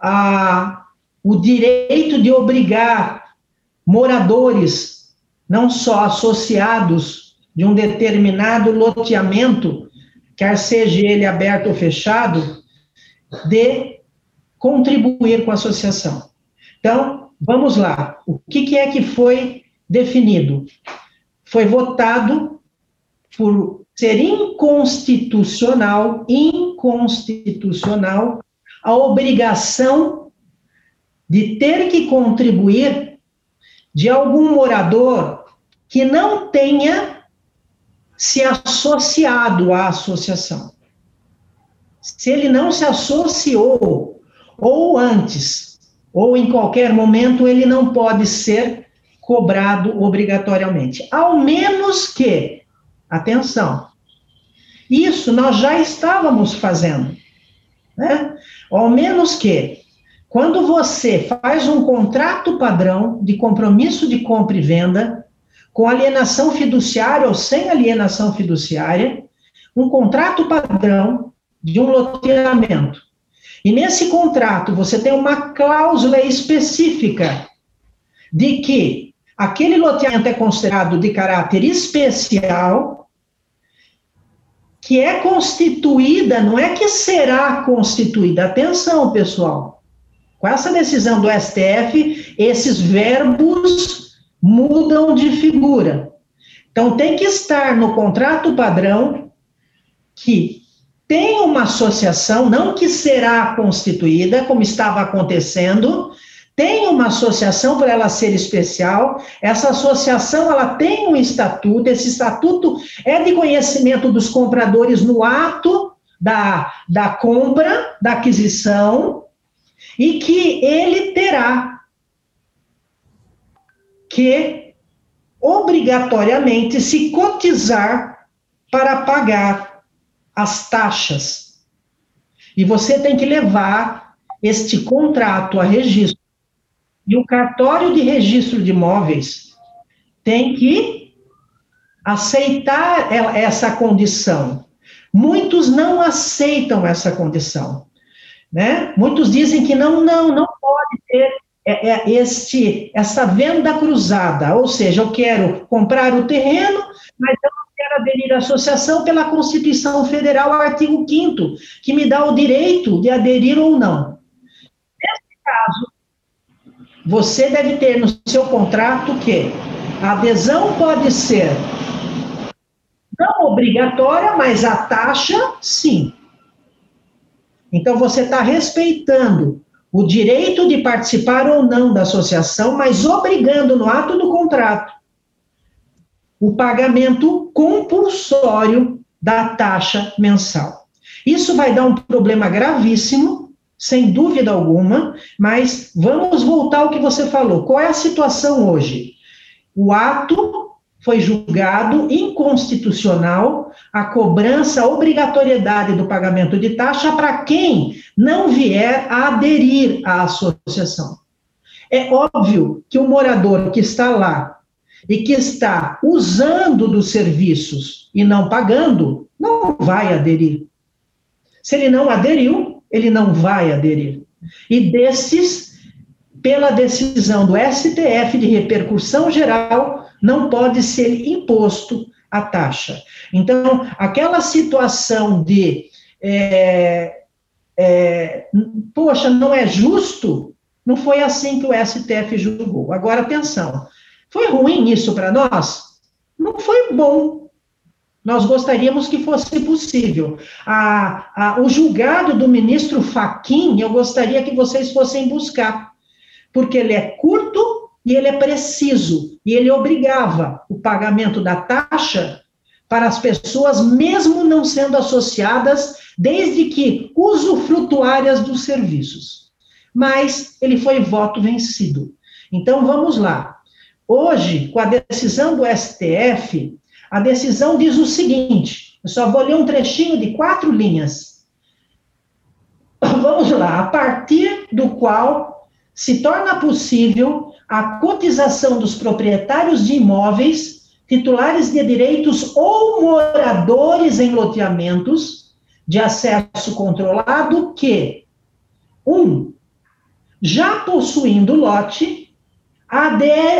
a, o direito de obrigar moradores não só associados de um determinado loteamento, quer seja ele aberto ou fechado, de contribuir com a associação. Então, vamos lá. O que, que é que foi definido? Foi votado por ser inconstitucional, inconstitucional, a obrigação de ter que contribuir de algum morador que não tenha se associado à associação. Se ele não se associou, ou antes, ou em qualquer momento, ele não pode ser cobrado obrigatoriamente. Ao menos que, atenção, isso nós já estávamos fazendo, né? Ao menos que quando você faz um contrato padrão de compromisso de compra e venda, com alienação fiduciária ou sem alienação fiduciária, um contrato padrão de um loteamento. E nesse contrato você tem uma cláusula específica de que aquele loteamento é considerado de caráter especial, que é constituída, não é que será constituída. Atenção, pessoal. Com essa decisão do STF, esses verbos mudam de figura. Então, tem que estar no contrato padrão que tem uma associação, não que será constituída, como estava acontecendo, tem uma associação para ela ser especial, essa associação ela tem um estatuto, esse estatuto é de conhecimento dos compradores no ato da, da compra, da aquisição, e que ele terá que obrigatoriamente se cotizar para pagar as taxas. E você tem que levar este contrato a registro. E o cartório de registro de imóveis tem que aceitar essa condição. Muitos não aceitam essa condição. Né? Muitos dizem que não, não, não pode ter é, é, este, essa venda cruzada, ou seja, eu quero comprar o terreno, mas eu não quero aderir à associação pela Constituição Federal, artigo 5 que me dá o direito de aderir ou não. Nesse caso, você deve ter no seu contrato que a adesão pode ser não obrigatória, mas a taxa, sim. Então, você está respeitando o direito de participar ou não da associação, mas obrigando no ato do contrato o pagamento compulsório da taxa mensal. Isso vai dar um problema gravíssimo, sem dúvida alguma, mas vamos voltar ao que você falou. Qual é a situação hoje? O ato foi julgado inconstitucional a cobrança, a obrigatoriedade do pagamento de taxa para quem não vier a aderir à associação. É óbvio que o morador que está lá e que está usando dos serviços e não pagando, não vai aderir. Se ele não aderiu, ele não vai aderir. E desses, pela decisão do STF de repercussão geral, não pode ser imposto a taxa. Então, aquela situação de, é, é, poxa, não é justo, não foi assim que o STF julgou. Agora, atenção, foi ruim isso para nós? Não foi bom. Nós gostaríamos que fosse possível. A, a, o julgado do ministro Faquim, eu gostaria que vocês fossem buscar, porque ele é curto e ele é preciso, e ele obrigava o pagamento da taxa para as pessoas, mesmo não sendo associadas, desde que usufrutuárias dos serviços. Mas ele foi voto vencido. Então vamos lá. Hoje, com a decisão do STF, a decisão diz o seguinte: eu só vou ler um trechinho de quatro linhas. Vamos lá. A partir do qual se torna possível a cotização dos proprietários de imóveis, titulares de direitos ou moradores em loteamentos de acesso controlado que, um, já possuindo lote,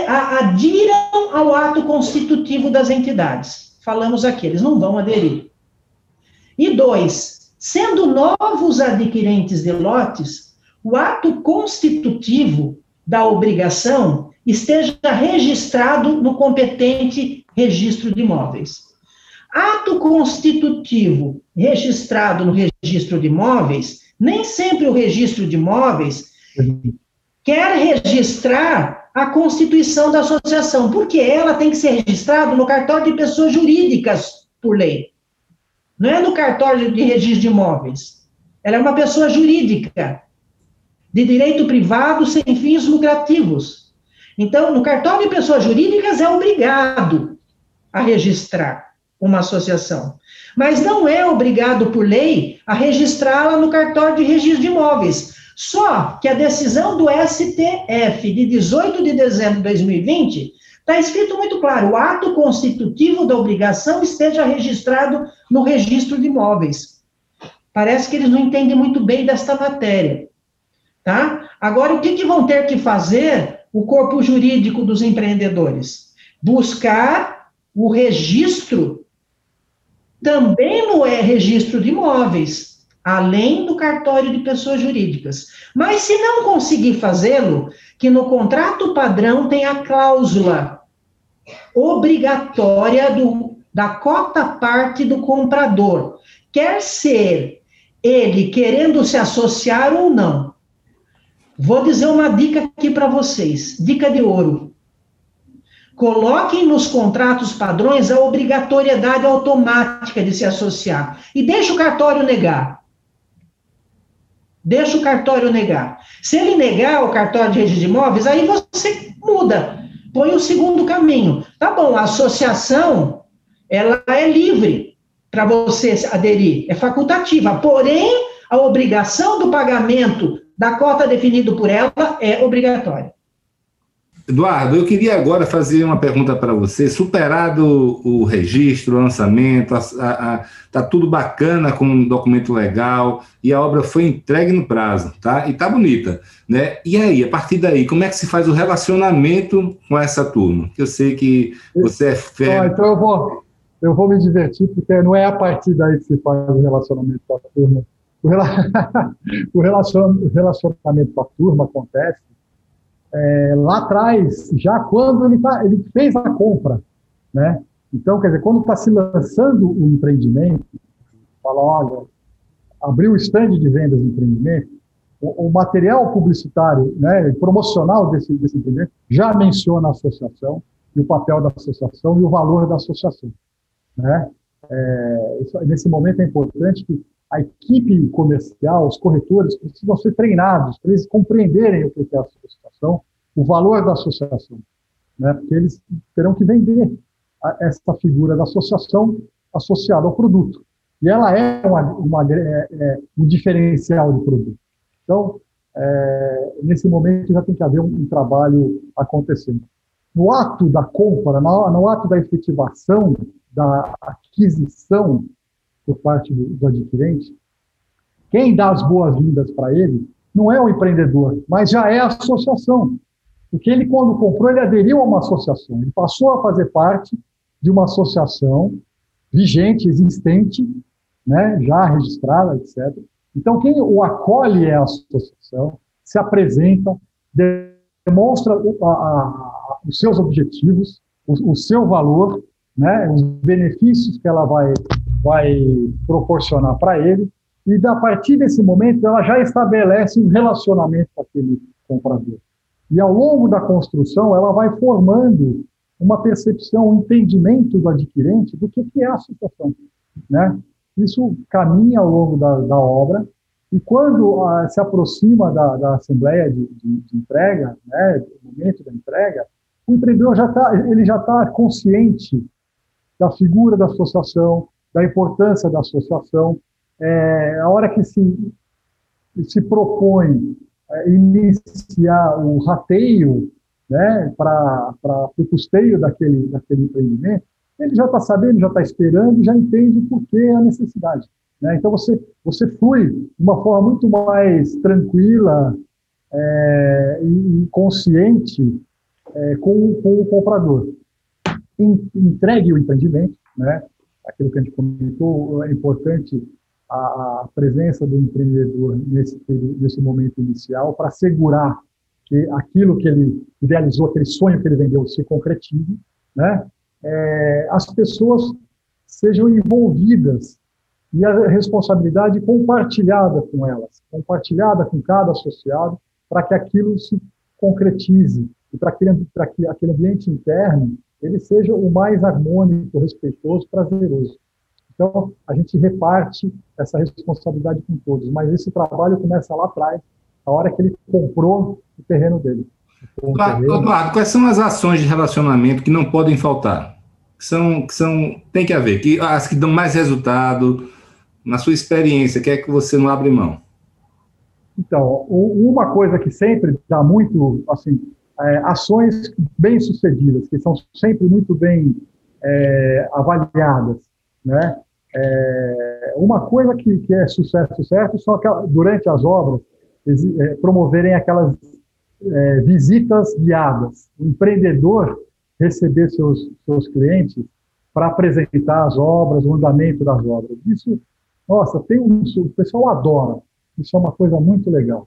adiram ao ato constitutivo das entidades. Falamos aqui, eles não vão aderir. E dois, sendo novos adquirentes de lotes, o ato constitutivo da obrigação esteja registrado no competente registro de imóveis. Ato constitutivo registrado no registro de imóveis, nem sempre o registro de imóveis quer registrar a constituição da associação, porque ela tem que ser registrada no cartório de pessoas jurídicas, por lei. Não é no cartório de registro de imóveis. Ela é uma pessoa jurídica de direito privado sem fins lucrativos. Então, no cartório de pessoas jurídicas é obrigado a registrar uma associação, mas não é obrigado por lei a registrá-la no cartório de registro de imóveis. Só que a decisão do STF de 18 de dezembro de 2020 está escrito muito claro: o ato constitutivo da obrigação esteja registrado no registro de imóveis. Parece que eles não entendem muito bem desta matéria. Tá? Agora, o que, que vão ter que fazer o corpo jurídico dos empreendedores? Buscar o registro também no é registro de imóveis, além do cartório de pessoas jurídicas. Mas se não conseguir fazê-lo, que no contrato padrão tem a cláusula obrigatória do, da cota parte do comprador, quer ser ele querendo se associar ou não. Vou dizer uma dica aqui para vocês, dica de ouro. Coloquem nos contratos padrões a obrigatoriedade automática de se associar e deixa o cartório negar. Deixa o cartório negar. Se ele negar o cartório de registro de imóveis, aí você muda, põe o segundo caminho. Tá bom, a associação, ela é livre para você aderir, é facultativa, porém, a obrigação do pagamento da cota definido por ela é obrigatória. Eduardo, eu queria agora fazer uma pergunta para você. Superado o registro, o lançamento, está tudo bacana com um documento legal e a obra foi entregue no prazo, tá? E tá bonita, né? E aí, a partir daí, como é que se faz o relacionamento com essa turma? Eu sei que você é. Ah, então eu vou, eu vou me divertir porque não é a partir daí que se faz o relacionamento com a turma o relacionamento com a turma acontece é, lá atrás, já quando ele, tá, ele fez a compra, né? Então, quer dizer, quando está se lançando o empreendimento, fala, olha, abriu o stand de vendas do empreendimento, o, o, material publicitário, né, promocional desse, desse empreendimento já menciona a associação e o papel da associação e o valor da associação, né? É, isso, nesse momento é importante que a equipe comercial, os corretores, precisam ser treinados para eles compreenderem o que é a associação, o valor da associação, né? porque eles terão que vender essa figura da associação associada ao produto. E ela é, uma, uma é, é um diferencial de produto. Então, é, nesse momento já tem que haver um, um, trabalho acontecendo. No ato da compra, no, no, ato da efetivação, da aquisição por parte do, do adquirente, quem dá as boas-vindas para ele não é o empreendedor, mas já é a associação. Porque ele, quando comprou, ele aderiu a uma associação, ele passou a fazer parte de uma associação vigente, existente, né, já registrada, etc. Então, quem o acolhe é a associação, se apresenta, demonstra a, a, os seus objetivos, o, o, seu valor, né, os benefícios que ela vai, vai proporcionar para ele, e a partir desse momento ela já estabelece um relacionamento com aquele comprador. E ao longo da construção, ela vai formando uma percepção, um entendimento do adquirente do que, que é a associação. Né? Isso caminha ao longo da, da obra, e quando ah, se aproxima da, da assembleia de, de, de, entrega, né, do momento da entrega, o empreendedor já tá, ele já está consciente da figura da associação, da importância da associação. É, a hora que se, se propõe é, iniciar o rateio né, para o custeio daquele, daquele empreendimento, ele já está sabendo, já está esperando, já entende o porquê a necessidade. Né? Então, você, você flui de uma forma muito mais tranquila é, e consciente é, com, com, o comprador. Entregue o empreendimento, né? Aquilo que a gente comentou, é importante a, presença do empreendedor nesse, nesse momento inicial para assegurar que aquilo que ele idealizou, aquele sonho que ele vendeu, se concretize, né? É, as pessoas sejam envolvidas e a responsabilidade compartilhada com elas, compartilhada com cada associado, para que aquilo se concretize e para que, que aquele ambiente interno ele seja o mais harmônico, respeitoso, prazeroso. Então, a gente reparte essa responsabilidade com todos, mas esse trabalho começa lá atrás, a hora que ele comprou o terreno dele. Eduardo, quais são as ações de relacionamento que não podem faltar? Que são, que são tem que haver, que as que dão mais resultado, na sua experiência, que é que você não abre mão? Então, uma coisa que sempre dá muito, assim, é, ações bem-sucedidas, que são sempre muito bem é, avaliadas, né? É, uma coisa que, que é sucesso certo são aquelas, durante as obras é, promoverem aquelas é, visitas guiadas. O empreendedor receber seus, seus clientes para apresentar as obras, o andamento das obras. Isso, nossa, tem um, o pessoal adora. Isso é uma coisa muito legal.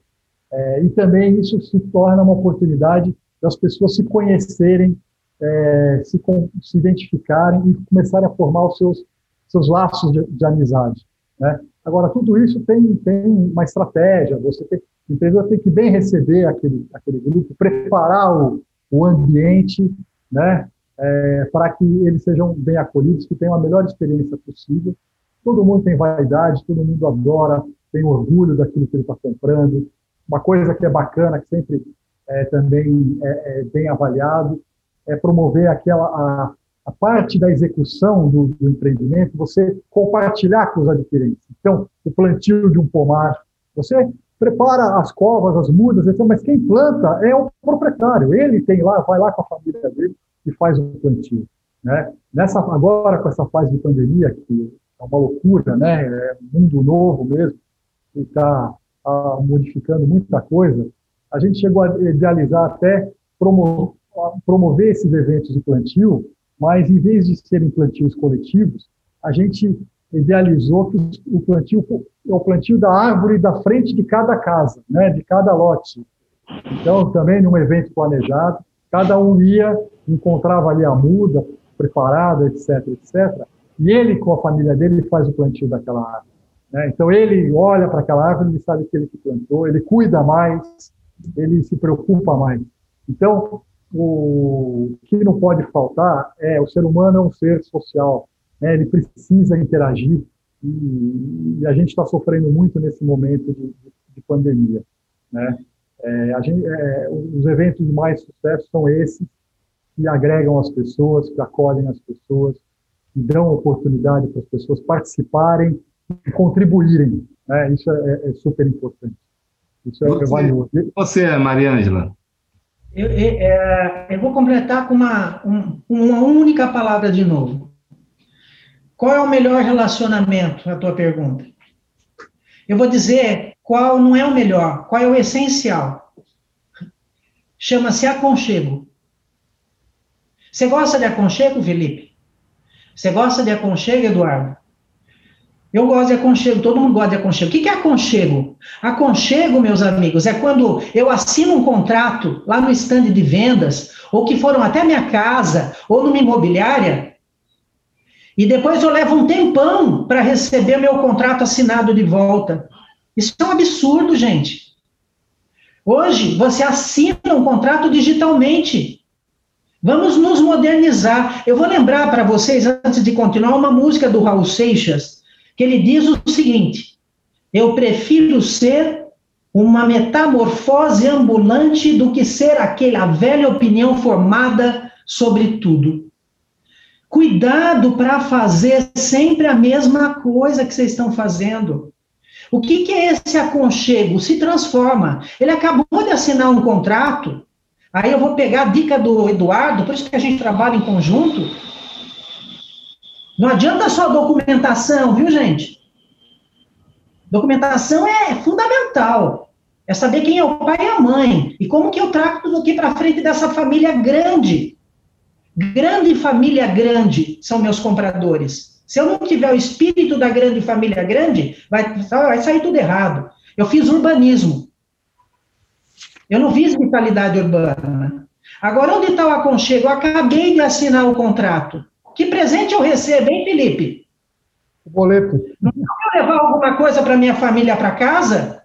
É, e também isso se torna uma oportunidade das pessoas se conhecerem, é, se, se identificarem e começarem a formar os seus seus laços de, de amizade. Né? Agora, tudo isso tem, tem uma estratégia, você tem, o empreendedor tem que bem receber aquele, aquele grupo, preparar o, o ambiente, né, é, para que eles sejam bem acolhidos, que tenham a melhor experiência possível. Todo mundo tem vaidade, todo mundo adora, tem orgulho daquilo que ele está comprando. Uma coisa que é bacana, que sempre é, também é, é bem avaliado, é promover aquela a, a parte da execução do, do, empreendimento, você compartilhar com os adquirentes. Então, o plantio de um pomar, você prepara as covas, as mudas, etc., mas quem planta é o proprietário. Ele tem lá, vai lá com a família dele e faz o plantio. Né? Nessa, agora, com essa fase de pandemia, que é uma loucura, né? é um mundo novo mesmo, que está tá modificando muita coisa, a gente chegou a idealizar até promover, promover esses eventos de plantio mas em vez de serem plantios coletivos, a gente idealizou que o plantio é o plantio da árvore da frente de cada casa, né, de cada lote. Então, também num evento planejado, cada um ia, encontrava ali a muda preparada, etc, etc, e ele, com a família dele, faz o plantio daquela árvore. Né? Então, ele olha para aquela árvore, ele sabe que ele que plantou, ele cuida mais, ele se preocupa mais. Então, o que não pode faltar é o ser humano é um ser social, né? ele precisa interagir e, e a gente está sofrendo muito nesse momento de, de pandemia, né? É, gente, é, os eventos de mais sucesso são esses que agregam as pessoas, que acolhem as pessoas, que dão oportunidade para as pessoas participarem contribuírem. Né? Isso é, é, super importante. Isso é, você, valioso. Você, Maria Ângela? Eu, eu, é, eu, vou completar com uma, um, uma única palavra de novo. Qual é o melhor relacionamento? A tua pergunta. Eu vou dizer qual não é o melhor, qual é o essencial. Chama-se aconchego. Você gosta de aconchego, Felipe? Você gosta de aconchego, Eduardo? Eu gosto de aconchego, todo mundo gosta de aconchego. O que é aconchego? Aconchego, meus amigos, é quando eu assino um contrato lá no estande de vendas, ou que foram até minha casa, ou numa imobiliária, e depois eu levo um tempão para receber meu contrato assinado de volta. Isso é um absurdo, gente. Hoje, você assina um contrato digitalmente. Vamos nos modernizar. Eu vou lembrar para vocês, antes de continuar, uma música do Raul Seixas, que ele diz o seguinte: Eu prefiro ser uma metamorfose ambulante do que ser aquela velha opinião formada sobre tudo. Cuidado para fazer sempre a mesma coisa que vocês estão fazendo. O que, que é esse aconchego? Se transforma. Ele acabou de assinar um contrato, aí eu vou pegar a dica do Eduardo, por isso que a gente trabalha em conjunto. Não adianta só documentação, viu, gente? Documentação é fundamental. É saber quem é o pai e a mãe. E como que eu trato aqui para frente dessa família grande. Grande família grande são meus compradores. Se eu não tiver o espírito da grande família grande, vai, vai sair tudo errado. Eu fiz urbanismo. Eu não fiz vitalidade urbana. Agora, onde está o aconchego? Eu acabei de assinar o contrato. Que presente eu recebo, hein, Felipe? O boleto. Não eu levar alguma coisa para minha família para casa?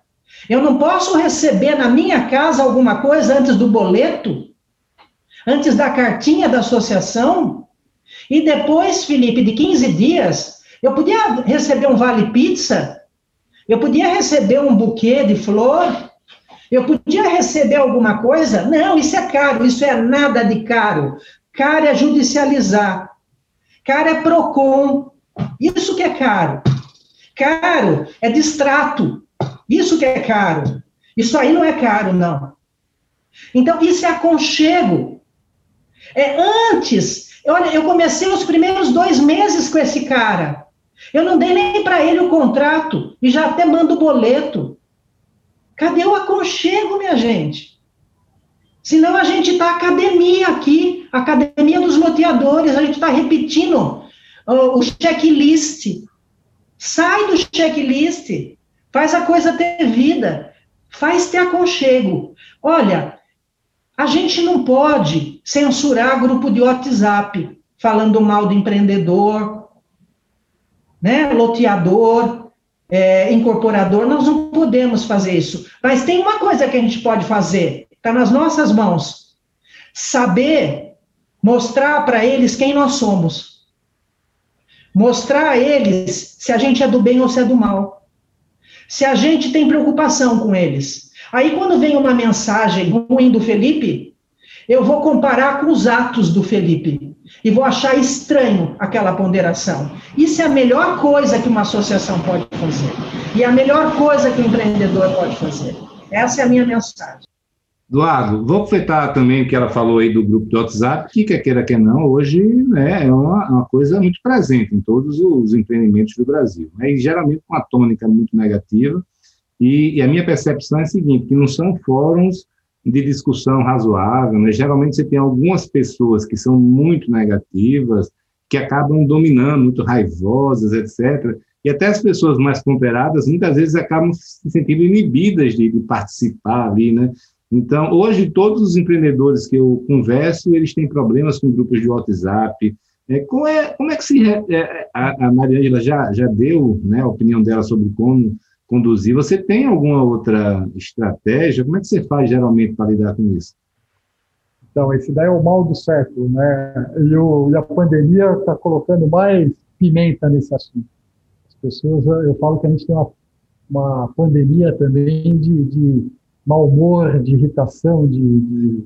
Eu não posso receber na minha casa alguma coisa antes do boleto? Antes da cartinha da associação? E depois, Felipe, de 15 dias, eu podia receber um vale pizza, eu podia receber um buquê de flor, eu podia receber alguma coisa? Não, isso é caro, isso é nada de caro. Caro é judicializar. Caro é PROCON. Isso que é caro. Caro é distrato. Isso que é caro. Isso aí não é caro, não. Então, isso é aconchego. É antes Olha, eu comecei os primeiros dois meses com esse cara. Eu não dei nem para ele o contrato e já até mando o boleto. Cadê o aconchego, minha gente? Senão a gente está academia aqui, academia dos loteadores, a gente está repetindo o, o checklist. Sai do checklist, faz a coisa ter vida, faz ter aconchego. Olha, a gente não pode censurar grupo de WhatsApp falando mal do empreendedor, né, loteador, é, incorporador, nós não podemos fazer isso. Mas tem uma coisa que a gente pode fazer, está nas nossas mãos. Saber mostrar para eles quem nós somos. Mostrar a eles se a gente é do bem ou se é do mal. Se a gente tem preocupação com eles. Aí, quando vem uma mensagem ruim do Felipe, eu vou comparar com os atos do Felipe e vou achar estranho aquela ponderação. Isso é a melhor coisa que uma associação pode fazer. E a melhor coisa que o empreendedor pode fazer. Essa é a minha mensagem. Eduardo, vou aproveitar também o que ela falou aí do grupo do WhatsApp, que quer queira que não, hoje né, é uma, uma, coisa muito presente em todos os empreendimentos do Brasil. Né, e geralmente com a tônica muito negativa, e, e, a minha percepção é a seguinte, que não são fóruns de discussão razoável, né? geralmente você tem algumas pessoas que são muito negativas, que acabam dominando, muito raivosas, etc., e até as pessoas mais ponderadas, muitas vezes, acabam se sentindo inibidas de, de participar ali, né? Então, hoje, todos os empreendedores que eu converso, eles têm problemas com grupos de WhatsApp. É, como, é, como é que se... É, a, a Maria já, já deu né, a opinião dela sobre como conduzir. Você tem alguma outra estratégia? Como é que você faz geralmente para lidar com isso? Então, esse daí é o mal do século, né? E, o, e a pandemia está colocando mais pimenta nesse assunto. As pessoas, eu falo que a gente tem uma, uma pandemia também de, de mau humor, de irritação, de, de,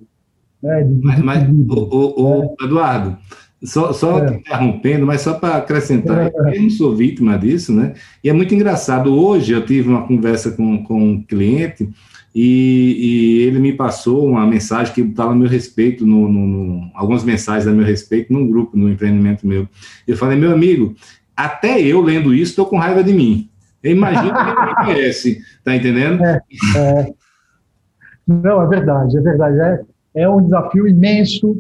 né, de, de mas, o, o, o, Eduardo, só, só é. interrompendo, mas só para acrescentar, é. eu não sou vítima disso, né? E é muito engraçado. Hoje eu tive uma conversa com, com um cliente e, e ele me passou uma mensagem que estava a meu respeito, no, no, no, algumas mensagens a meu respeito num grupo, no empreendimento meu. Eu falei, meu amigo, até eu lendo isso estou com raiva de mim. Eu imagino que ele me conhece, tá entendendo? É, é. Não, é verdade, é verdade. É, é um desafio imenso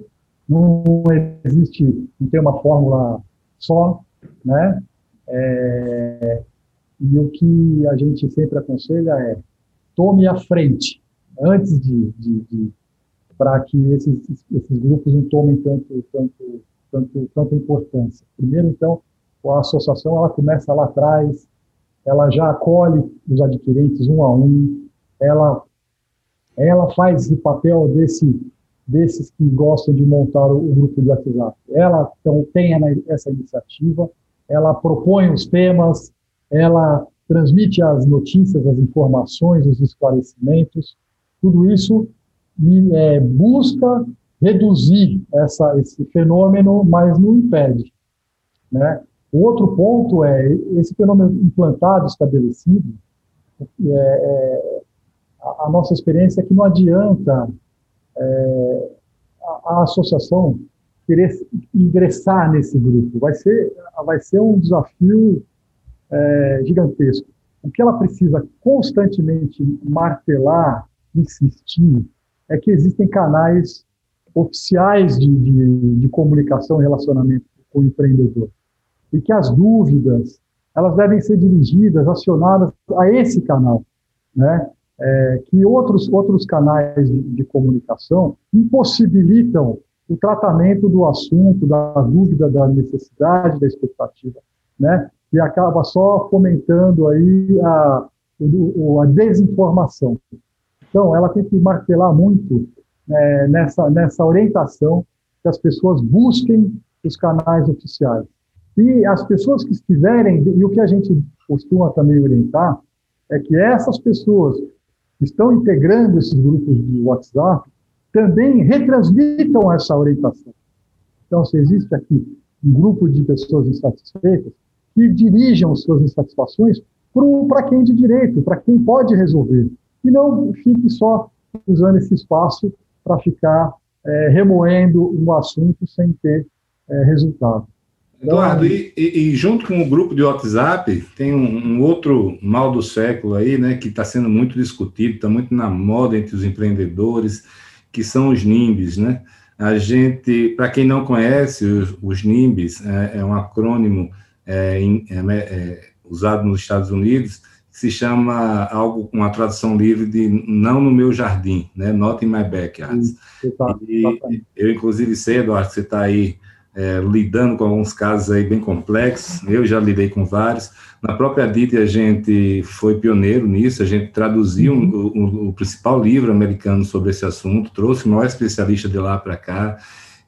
não existe, não tem uma fórmula só, né? É, e o que a gente sempre aconselha é tome a frente antes de, de, de para que esses, esses grupos não tomem tanto, tanto, tanto, tanta importância. Primeiro, então, a associação ela começa lá atrás, ela já acolhe os adquirentes um a um, ela, ela faz o papel desse desses que gostam de montar o, grupo de WhatsApp. Ela então, tem essa iniciativa, ela propõe os temas, ela transmite as notícias, as informações, os esclarecimentos, tudo isso é, busca reduzir essa, esse fenômeno, mas não impede. Né? O outro ponto é esse fenômeno implantado, estabelecido, é, é, a, nossa experiência é que não adianta é, a, a, associação querer ingressar nesse grupo. Vai ser, vai ser um desafio é, gigantesco. O que ela precisa constantemente martelar, insistir, é que existem canais oficiais de, de, de comunicação e relacionamento com o empreendedor. E que as dúvidas, elas devem ser dirigidas, acionadas a esse canal, né? É, que outros, outros canais de, de, comunicação impossibilitam o tratamento do assunto, da dúvida, da necessidade, da expectativa, né? E acaba só fomentando aí a, a desinformação. Então, ela tem que martelar muito é, nessa, nessa orientação que as pessoas busquem os canais oficiais. E as pessoas que estiverem, e o que a gente costuma também orientar, é que essas pessoas estão integrando esses grupos de WhatsApp também retransmitam essa orientação. Então, se existe aqui um grupo de pessoas insatisfeitas, que dirijam suas insatisfações para quem de direito, para quem pode resolver. E não fique só usando esse espaço para ficar é, remoendo um assunto sem ter é, resultado. Eduardo, e, e, e, junto com o grupo de WhatsApp, tem um, um outro mal do século aí, né, que está sendo muito discutido, está muito na moda entre os empreendedores, que são os NIMBs, né? A gente, para quem não conhece, os, os NIMBs é, é, um acrônimo é, é, é, usado nos Estados Unidos, que se chama algo com a tradução livre de não no meu jardim, né? Not in my backyard. E, eu, inclusive, sei, Eduardo, que você está aí é, lidando com alguns casos aí bem complexos, eu já lidei com vários. Na própria DIT a gente foi pioneiro nisso, a gente traduziu uhum. o, o, principal livro americano sobre esse assunto, trouxe o maior especialista de lá para cá,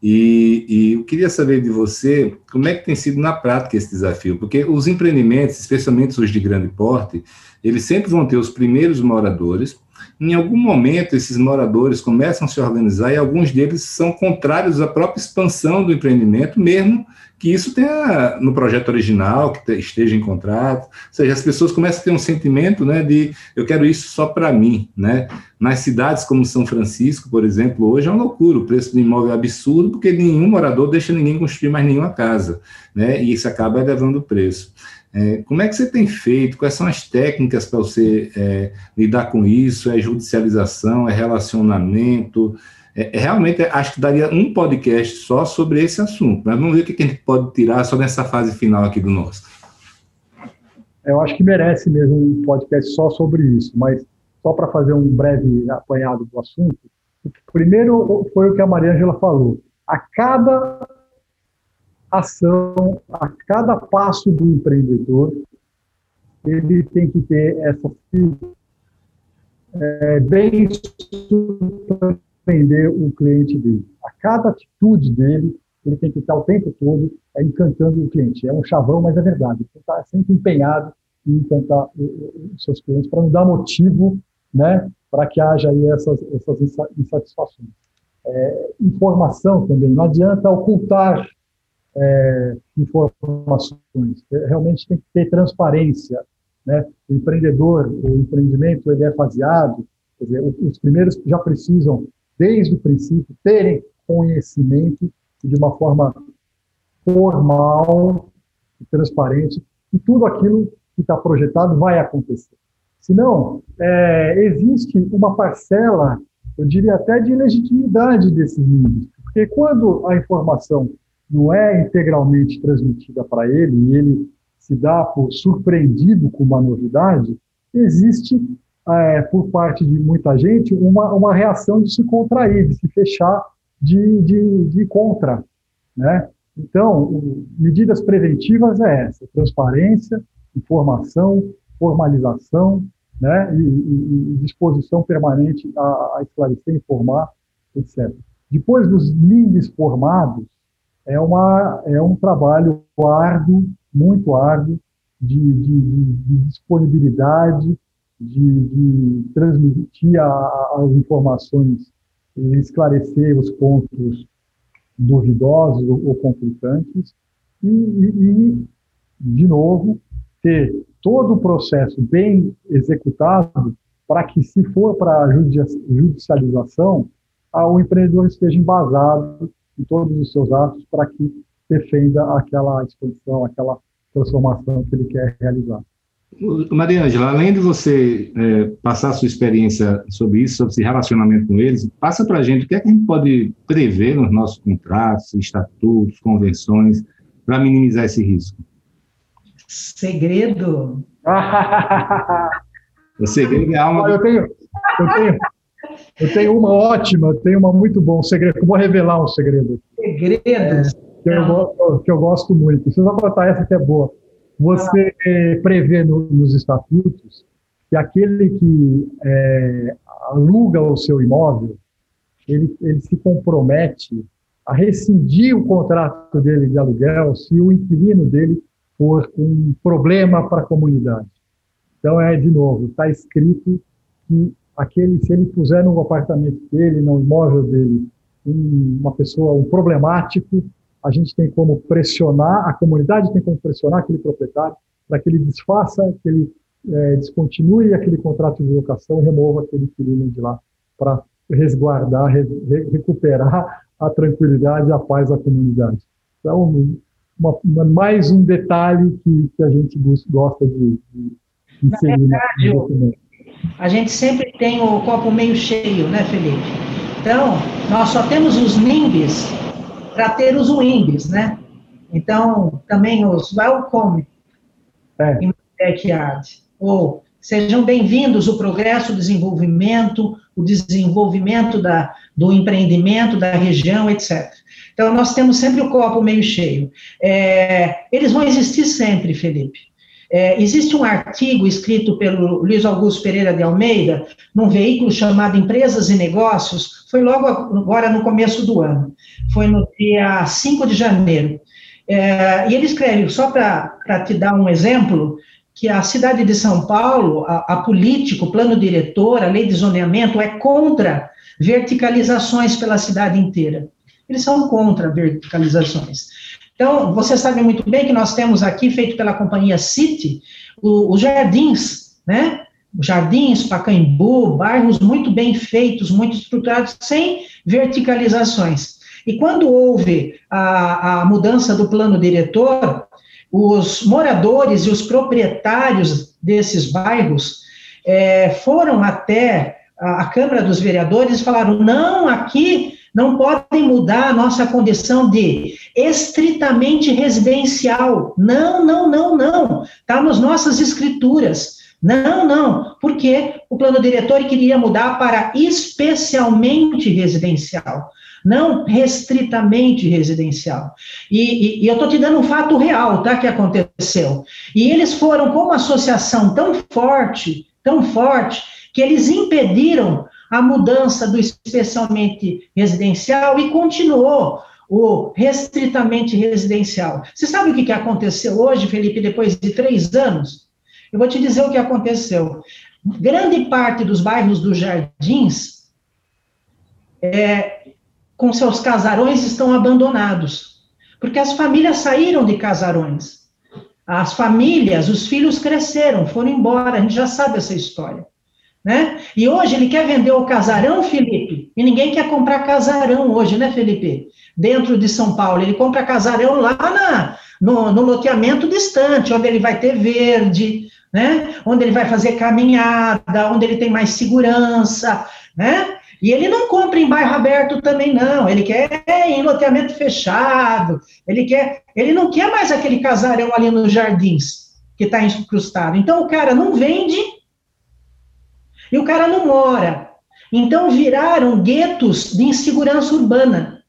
e, e, eu queria saber de você como é que tem sido na prática esse desafio, porque os empreendimentos, especialmente os de grande porte, eles sempre vão ter os primeiros moradores, em algum momento, esses moradores começam a se organizar e alguns deles são contrários à própria expansão do empreendimento, mesmo que isso tenha no projeto original, que esteja em contrato. Ou seja, as pessoas começam a ter um sentimento né, de eu quero isso só para mim. Né? Nas cidades como São Francisco, por exemplo, hoje é uma loucura, o preço do imóvel é absurdo, porque nenhum morador deixa ninguém construir mais nenhuma casa, né? e isso acaba elevando o preço. É, como é que você tem feito? Quais são as técnicas para você é, lidar com isso? É judicialização? É relacionamento? É, é, realmente, acho que daria um podcast só sobre esse assunto, mas vamos ver o que a gente pode tirar só nessa fase final aqui do nosso. Eu acho que merece mesmo um podcast só sobre isso, mas só para fazer um breve apanhado do assunto. Primeiro foi o que a Mariângela falou. A cada ação, a cada passo do empreendedor, ele tem que ter essa é, bem surpreender o cliente dele. A cada atitude dele, ele tem que estar o tempo todo é, encantando o cliente. É um chavão, mas é verdade. Ele está sempre empenhado em encantar os seus clientes para não dar motivo né, para que haja aí essas, essas insatisfações. é, informação também. Não adianta ocultar é, informações. É, realmente tem que ter transparência. Né? O empreendedor, o empreendimento, ele é faseado. Dizer, os primeiros já precisam, desde o princípio, terem conhecimento de uma forma formal e transparente e tudo aquilo que está projetado vai acontecer. Senão, é, existe uma parcela, eu diria até de legitimidade desses níveis, porque quando a informação não é integralmente transmitida para ele e ele se dá por surpreendido com uma novidade, existe, é, por parte de muita gente, uma, uma reação de se contrair, de se fechar de, de, de contra. Né? Então, medidas preventivas é essa, transparência, informação, formalização, né, e, e, e disposição permanente a, a, esclarecer, informar, etc. Depois dos links formados, é, uma, é um trabalho árduo, muito árduo, de, de, de disponibilidade, de, de transmitir a, as informações e esclarecer os pontos duvidosos ou, conflitantes, e, e, de novo, ter todo o processo bem executado para que, se for para a judicialização, o empreendedor esteja embasado em todos os seus atos para que defenda aquela expansão, aquela transformação que ele quer realizar. Maria Ângela, além de você é, passar a sua experiência sobre isso, sobre esse relacionamento com eles, passa para a gente o que é que a gente pode prever nos nossos contratos, estatutos, convenções, para minimizar esse risco. Segredo. o segredo é alma. Eu tenho, eu tenho, eu tenho uma ótima, tenho uma muito boa, um segredo. Eu vou revelar um segredo. Segredo. É, que, eu, que eu gosto muito. Você vai contar essa que é boa. Você prevê no, nos estatutos que aquele que é, aluga o seu imóvel, ele, ele se compromete a rescindir o contrato dele de aluguel se o inquilino dele por um problema para a comunidade. Então, é, de novo, está escrito que aquele, se ele puser no apartamento dele, no imóvel dele, uma pessoa, um problemático, a gente tem como pressionar, a comunidade tem como pressionar aquele proprietário para que ele desfaça, que ele é, descontinue aquele contrato de locação e remova aquele inquilino de lá para resguardar, re, recuperar a tranquilidade e a paz da comunidade. Então, uma, uma, mais um detalhe que, que, a gente gosta de, de inserir verdade, no documento. A gente sempre tem o copo meio cheio, né, Felipe? Então, nós só temos os NIMBs para ter os WIMBs, né? Então, também os Welcome é. em Backyard. Ou sejam bem-vindos o progresso, o desenvolvimento, o desenvolvimento da, do empreendimento da região, etc. Então, nós temos sempre o copo meio cheio. É, eles vão existir sempre, Felipe. É, existe um artigo escrito pelo Luiz Augusto Pereira de Almeida, num veículo chamado Empresas e Negócios, foi logo agora no começo do ano, foi no dia 5 de janeiro. É, e ele escreve, só para te dar um exemplo, que a cidade de São Paulo, a, a política, o plano diretor, a lei de zoneamento é contra verticalizações pela cidade inteira eles são contra verticalizações. Então, você sabe muito bem que nós temos aqui, feito pela companhia City, os jardins, né? Jardins, Pacaembu, bairros muito bem feitos, muito estruturados, sem verticalizações. E quando houve a, a mudança do plano diretor, os moradores e os proprietários desses bairros é, foram até a, a Câmara dos Vereadores e falaram: não, aqui não podem mudar a nossa condição de estritamente residencial. Não, não, não, não. Está nas nossas escrituras. Não, não, porque o plano diretor queria mudar para especialmente residencial, não restritamente residencial. E, e, e eu estou te dando um fato real, tá, que aconteceu. E eles foram com uma associação tão forte, tão forte, que eles impediram a mudança do especialmente residencial e continuou o restritamente residencial. Você sabe o que, que aconteceu hoje, Felipe, depois de três anos? Eu vou te dizer o que aconteceu. Grande parte dos bairros dos jardins é, com seus casarões estão abandonados, porque as famílias saíram de casarões. As famílias, os filhos cresceram, foram embora, a gente já sabe essa história. Né? E hoje ele quer vender o casarão, Felipe, e ninguém quer comprar casarão hoje, né, Felipe? Dentro de São Paulo, ele compra casarão lá na, no, no loteamento distante, onde ele vai ter verde, né? Onde ele vai fazer caminhada, onde ele tem mais segurança, né? E ele não compra em bairro aberto também, não. Ele quer em loteamento fechado. Ele quer, ele não quer mais aquele casarão ali nos jardins que está incrustado. Então o cara não vende e o cara não mora. Então viraram guetos de insegurança urbana.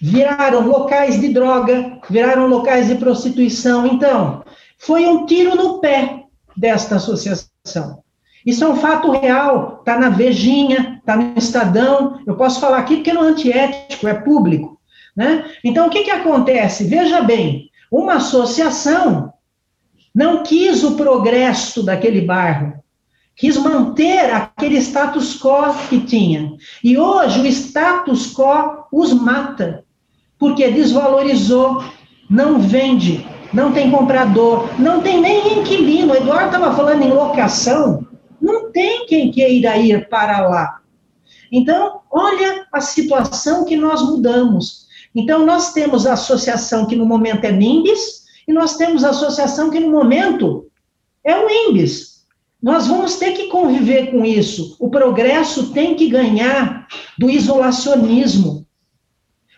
Viraram locais de droga, viraram locais de prostituição. Então, foi um tiro no pé desta associação. Isso é um fato real, está na Vejinha, está no Estadão, eu posso falar aqui porque não é antiético, é público. Né? Então, o que, que acontece? Veja bem, uma associação não quis o progresso daquele bairro, quis manter aquele status quo que tinha. E hoje o status quo os mata, porque desvalorizou, não vende, não tem comprador, não tem nem inquilino. O Eduardo estava falando em locação, não tem quem queira ir para lá. Então, olha a situação que nós mudamos. Então, nós temos a associação que no momento é NIMBS, e nós temos a associação que no momento é o IMBS. Nós vamos ter que conviver com isso. O progresso tem que ganhar do isolacionismo.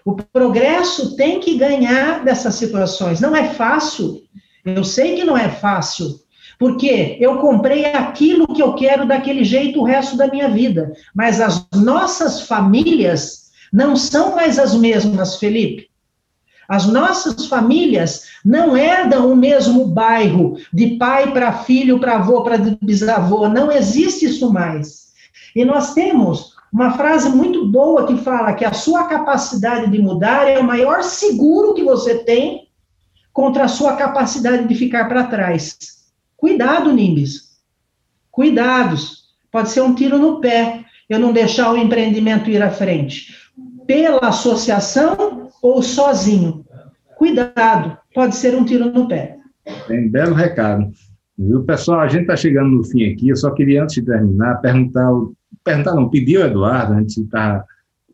O progresso tem que ganhar dessas situações. Não é fácil. Eu sei que não é fácil. Porque eu comprei aquilo que eu quero daquele jeito o resto da minha vida. Mas as nossas famílias não são mais as mesmas, Felipe. As nossas famílias não herdam o mesmo bairro, de pai para filho, para avô, para bisavô. Não existe isso mais. E nós temos uma frase muito boa que fala que a sua capacidade de mudar é o maior seguro que você tem contra a sua capacidade de ficar para trás. Cuidado, Nimbis. Cuidados. Pode ser um tiro no pé eu não deixar o empreendimento ir à frente. Pela associação ou sozinho. Cuidado, pode ser um tiro no pé. Tem belo recado. Viu, pessoal? A gente está chegando no fim aqui. Eu só queria, antes de terminar, perguntar, perguntar não, pedir ao Eduardo, a gente está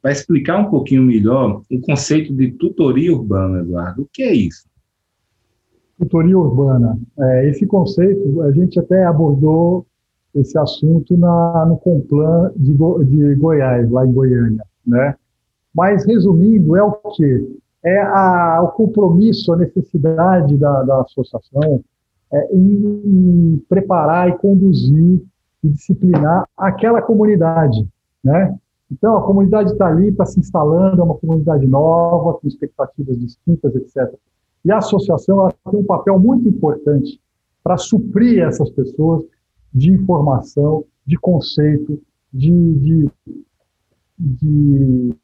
para explicar um pouquinho melhor o conceito de tutoria urbana, Eduardo. O que é isso? tutoria urbana. É, esse conceito, a gente até abordou esse assunto na, no Complan de, Go, de Goiás, lá em Goiânia. Né? Mas, resumindo, é o quê? É a, o compromisso, a necessidade da, da associação é, em, em preparar e conduzir e disciplinar aquela comunidade. Né? Então, a comunidade está ali, está se instalando, é uma comunidade nova, com expectativas distintas, etc. E a associação tem um papel muito importante para suprir essas pessoas de informação, de conceito, de, de, de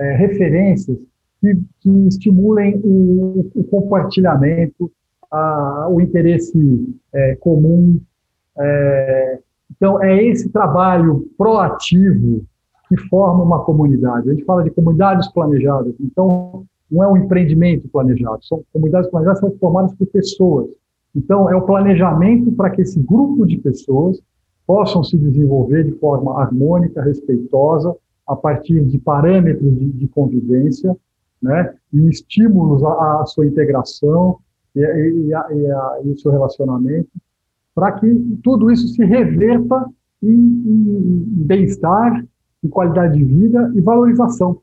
é, referências que, que estimulem o, o compartilhamento, a, o interesse é, comum. É, então, é esse trabalho proativo que forma uma comunidade. A gente fala de comunidades planejadas. Então, não é um empreendimento planejado, são comunidades planejadas são formadas por pessoas. Então, é o planejamento para que esse grupo de pessoas possam se desenvolver de forma harmônica, respeitosa, a partir de parâmetros de, de convivência, né, e estímulos à, à sua integração e, e, a, e, a, e, o seu relacionamento, para que tudo isso se reverta em, em bem-estar, em qualidade de vida e valorização,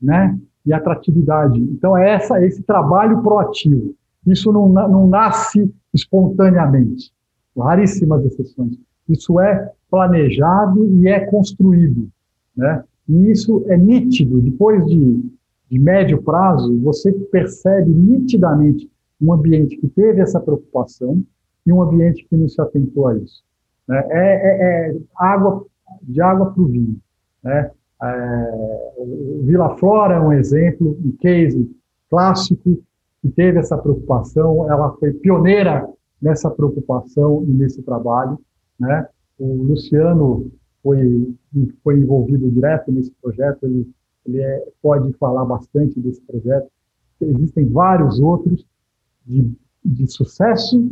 né? e atratividade. Então, é essa, esse trabalho proativo. Isso não, não nasce espontaneamente, raríssimas exceções. Isso é planejado e é construído. Né? E isso é nítido. Depois de, de médio prazo, você percebe nitidamente um ambiente que teve essa preocupação e um ambiente que não se atentou a isso. Né? É, é, é água de água para o vinho. Né? É, Vila Flora é um exemplo, um case clássico que teve essa preocupação, ela foi pioneira nessa preocupação e nesse trabalho, né? O Luciano foi foi envolvido direto nesse projeto, ele ele é, pode falar bastante desse projeto. Existem vários outros de, de sucesso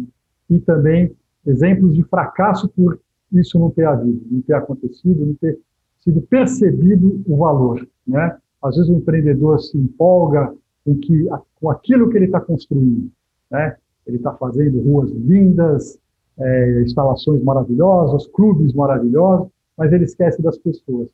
e também exemplos de fracasso por isso não ter havido, não ter acontecido, não ter sido percebido o valor, né? Às vezes o empreendedor se empolga com, que, com aquilo que ele está construindo, né? Ele está fazendo ruas lindas, é, instalações maravilhosas, clubes maravilhosos, mas ele esquece das pessoas.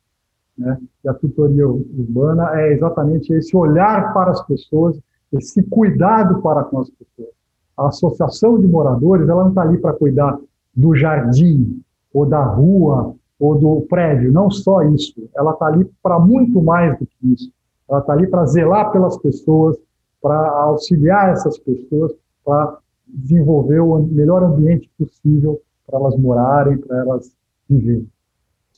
Né? E a tutoria urbana é exatamente esse olhar para as pessoas, esse cuidado para com as pessoas. A associação de moradores, ela não está ali para cuidar do jardim, ou da rua, ou do prédio, não só isso. Ela está ali para muito mais do que isso. Ela está ali para zelar pelas pessoas, para auxiliar essas pessoas, para desenvolver o melhor ambiente possível para elas morarem, para elas viverem.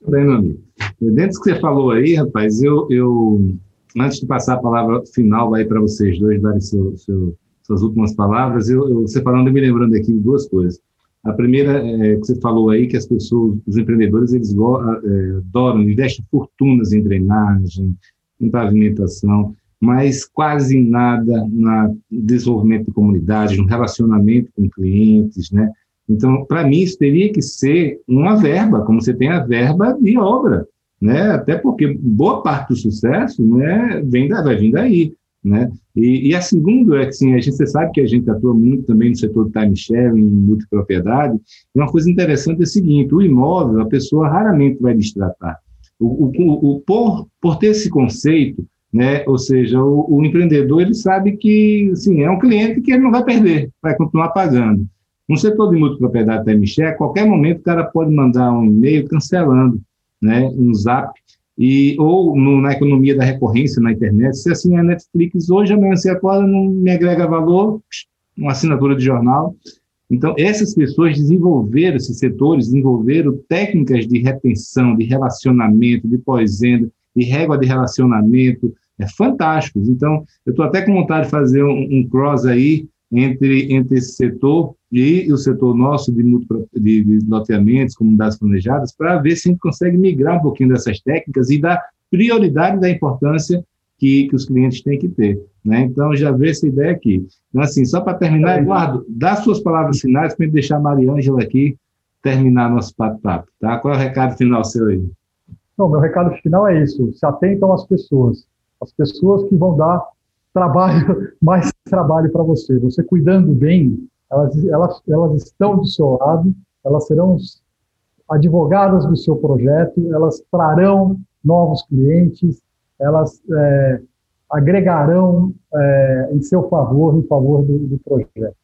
Amigo. Dentro do que você falou aí, rapaz, eu, eu antes de passar a palavra final aí para vocês dois darem seu, seu, suas últimas palavras, eu, eu, falando, eu me lembrando aqui de duas coisas. A primeira é que você falou aí que as pessoas, os empreendedores, eles é, adoram, investem fortunas em drenagem, em pavimentação, mas quase nada no desenvolvimento de comunidade, no relacionamento com clientes, né? Então, para mim, isso teria que ser uma verba, como você tem a verba de obra, né? Até porque boa parte do sucesso né, vem da, vai vir daí. Né? E, e, a segunda é que assim, a gente você sabe que a gente atua muito também no setor do time sharing, multipropriedade, e uma coisa interessante é o seguinte, o imóvel, a pessoa raramente vai destratar. O, o, o, por, por ter esse conceito, né, ou seja, o, o, empreendedor ele sabe que assim, é um cliente que ele não vai perder, vai continuar pagando. No setor de multipropriedade share, a qualquer momento o cara pode mandar um e-mail cancelando, né, um zap, e, ou no, na economia da recorrência na internet, se assim a Netflix hoje, amanhã você acorda, não me agrega valor, uma assinatura de jornal. Então, essas pessoas desenvolveram, esses setores desenvolveram técnicas de retenção, de relacionamento, de pós-venda, de régua de relacionamento, é fantásticos. Então, eu estou até com vontade de fazer um, um cross aí entre, entre esse setor e o setor nosso de, de, de loteamentos, comunidades planejadas, para ver se a gente consegue migrar um pouquinho dessas técnicas e dar prioridade da importância que, que os clientes têm que ter. Né? Então, já vejo essa ideia aqui. Então, assim, só para terminar, Eduardo, dá suas palavras finais para deixar a Mariângela aqui terminar nosso papo-papo. Tá? Qual é o recado final seu aí? Não, meu recado final é isso. Se atentam às pessoas. As pessoas que vão dar trabalho, mais trabalho para você. Você cuidando bem, elas, elas, elas estão do seu lado, elas serão advogadas do seu projeto, elas trarão novos clientes, elas é, agregarão é, em seu favor, em favor do, do projeto.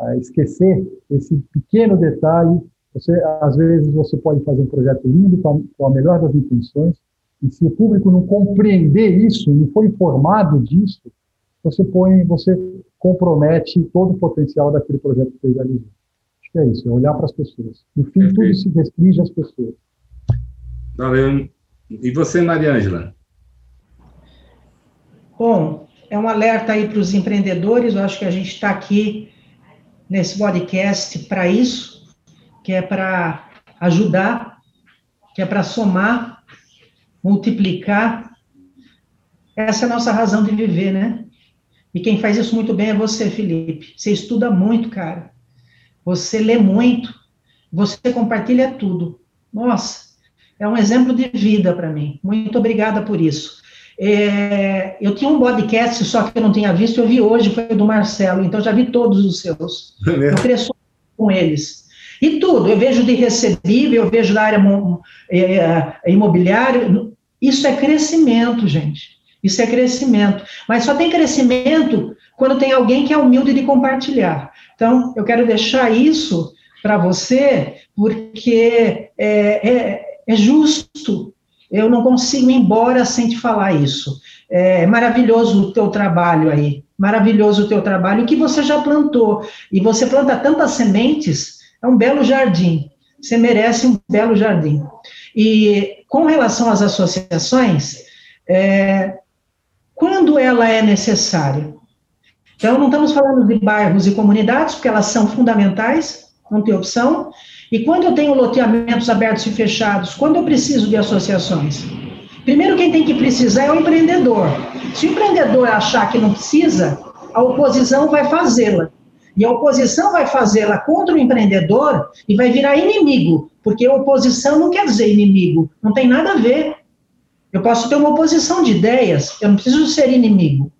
É, esquecer esse pequeno detalhe, você, às vezes você pode fazer um projeto lindo com a, com a melhor das intenções, e se o público não compreender isso, não for informado disso, você põe, você compromete todo o potencial daquele projeto que você realizou. Acho que é isso, é olhar para as pessoas. No fim, Perfeito. tudo se restringe às pessoas. Valeu. E você, Maria Ângela? Bom, é um alerta aí para os empreendedores, eu acho que a gente está aqui nesse podcast para isso, que é para ajudar, que é para somar, multiplicar. Essa é a nossa razão de viver, né? E quem faz isso muito bem é você, Felipe. Você estuda muito, cara. Você lê muito. Você compartilha tudo. Nossa, é um exemplo de vida para mim. Muito obrigada por isso. É, eu tinha um podcast, só que eu não tinha visto, eu vi hoje, foi do Marcelo, então já vi todos os seus. É eu cresço com eles. E tudo, eu vejo de recebível, eu vejo da área é, é, imobiliária. Isso é crescimento, gente. Isso é crescimento. Mas só tem crescimento quando tem alguém que é humilde de compartilhar. Então, eu quero deixar isso para você, porque é, é, é, justo. Eu não consigo ir embora sem te falar isso. É maravilhoso o teu trabalho aí. Maravilhoso o teu trabalho que você já plantou. E você planta tantas sementes, é um belo jardim. Você merece um belo jardim. E com relação às associações, é, quando ela é necessária. Então, não estamos falando de bairros e comunidades, porque elas são fundamentais, não tem opção. E quando eu tenho loteamentos abertos e fechados, quando eu preciso de associações? Primeiro, quem tem que precisar é o empreendedor. Se o empreendedor achar que não precisa, a oposição vai fazê-la. E a oposição vai fazê-la contra o empreendedor e vai virar inimigo, porque oposição não quer dizer inimigo, não tem nada a ver. Eu posso ter uma oposição de ideias, eu não preciso ser inimigo.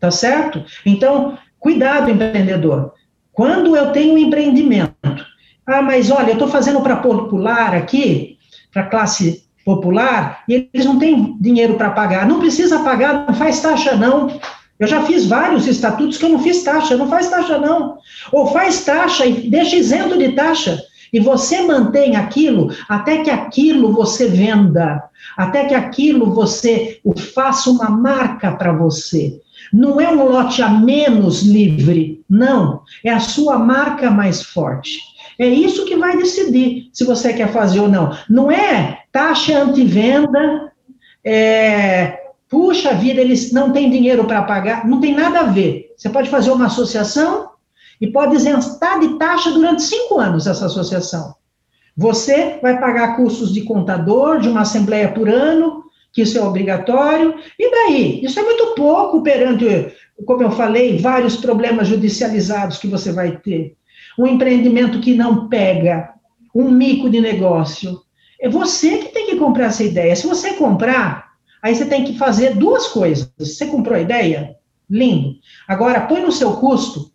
Tá certo? Então, cuidado, empreendedor. Quando eu tenho um empreendimento, ah, mas olha, eu estou fazendo para popular aqui, para classe popular, e eles não têm dinheiro para pagar. Não precisa pagar, não faz taxa, não. Eu já fiz vários estatutos que eu não fiz taxa, não faz taxa, não. Ou faz taxa e deixa isento de taxa. E você mantém aquilo até que aquilo você venda, até que aquilo você o faça uma marca para você. Não é um lote a menos livre, não. É a sua marca mais forte. É isso que vai decidir se você quer fazer ou não. Não é taxa anti-venda, é, puxa vida, eles não têm dinheiro para pagar. Não tem nada a ver. Você pode fazer uma associação e pode isentar de taxa durante cinco anos essa associação. Você vai pagar custos de contador, de uma assembleia por ano, que isso é obrigatório, e daí? Isso é muito pouco perante, como eu falei, vários problemas judicializados que você vai ter. Um empreendimento que não pega, um mico de negócio. É você que tem que comprar essa ideia. Se você comprar, aí você tem que fazer duas coisas. Você comprou a ideia? Lindo. Agora, põe no seu custo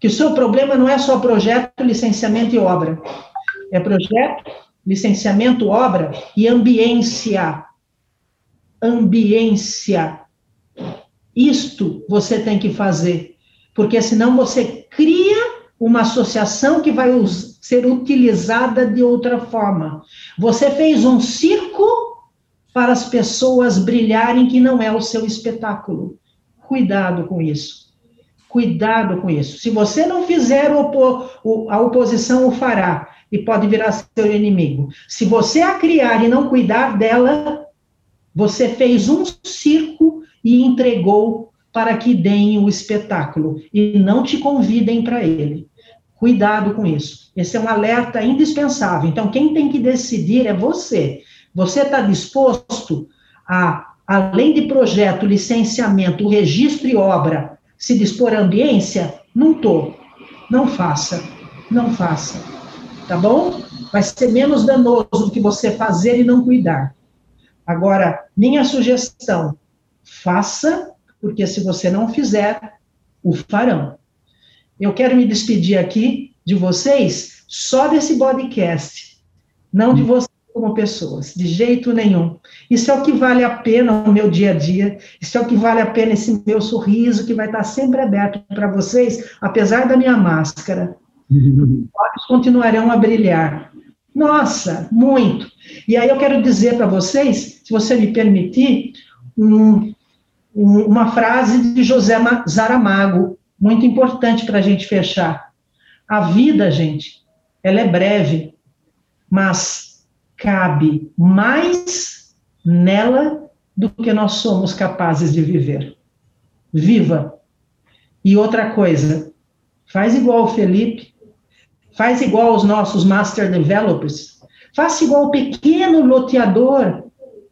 que o seu problema não é só projeto, licenciamento e obra. É projeto, licenciamento, obra e ambiência. Ambiência. Isto você tem que fazer, porque senão você cria uma associação que vai ser utilizada de outra forma. Você fez um circo para as pessoas brilharem que não é o seu espetáculo. Cuidado com isso. Cuidado com isso. Se você não fizer, a oposição o fará e pode virar seu inimigo. Se você a criar e não cuidar dela, você fez um circo e entregou para que deem o espetáculo e não te convidem para ele. Cuidado com isso. Esse é um alerta indispensável. Então, quem tem que decidir é você. Você está disposto a, além de projeto, licenciamento, registro e obra, se dispor à ambiência? Não estou. Não faça. Não faça. Tá bom? Vai ser menos danoso do que você fazer e não cuidar. Agora, minha sugestão: faça, porque se você não fizer, o farão. Eu quero me despedir aqui de vocês só desse podcast, não de vocês como pessoas, de jeito nenhum. Isso é o que vale a pena no meu dia a dia, isso é o que vale a pena esse meu sorriso que vai estar sempre aberto para vocês, apesar da minha máscara. Os olhos continuarão a brilhar. Nossa, muito. E aí eu quero dizer para vocês, se você me permitir, um, um, uma frase de José Zaramago, muito importante para a gente fechar. A vida, gente, ela é breve, mas cabe mais nela do que nós somos capazes de viver. Viva! E outra coisa, faz igual o Felipe, faz igual os nossos master developers, faça igual o pequeno loteador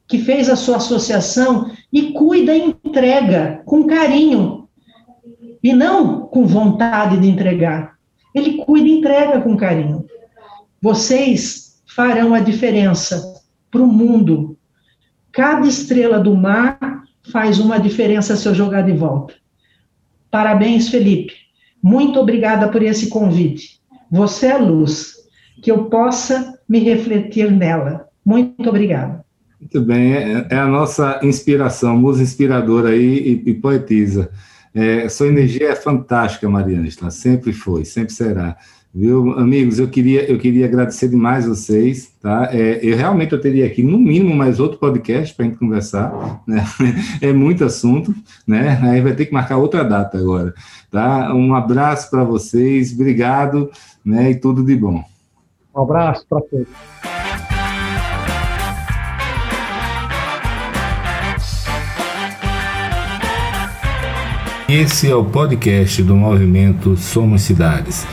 que fez a sua associação e cuida e entrega com carinho e não com vontade de entregar. Ele cuida e entrega com carinho. Vocês farão a diferença para o mundo. Cada estrela do mar faz uma diferença se eu jogar de volta. Parabéns, Felipe. Muito obrigada por esse convite. Você é luz, que eu possa me refletir nela. Muito obrigada. Muito bem, é, é a nossa inspiração, musa inspiradora aí e, e poetisa. É, sua energia é fantástica, Mariana, sempre foi, sempre será. Viu, amigos, eu queria, eu queria agradecer demais vocês, tá? É, eu realmente eu teria aqui, no mínimo, mais outro podcast para a gente conversar, né? É muito assunto, né? Aí vai ter que marcar outra data agora, tá? Um abraço para vocês, obrigado, né? E tudo de bom. Um abraço para todos. Esse é o podcast do movimento Somos Cidades.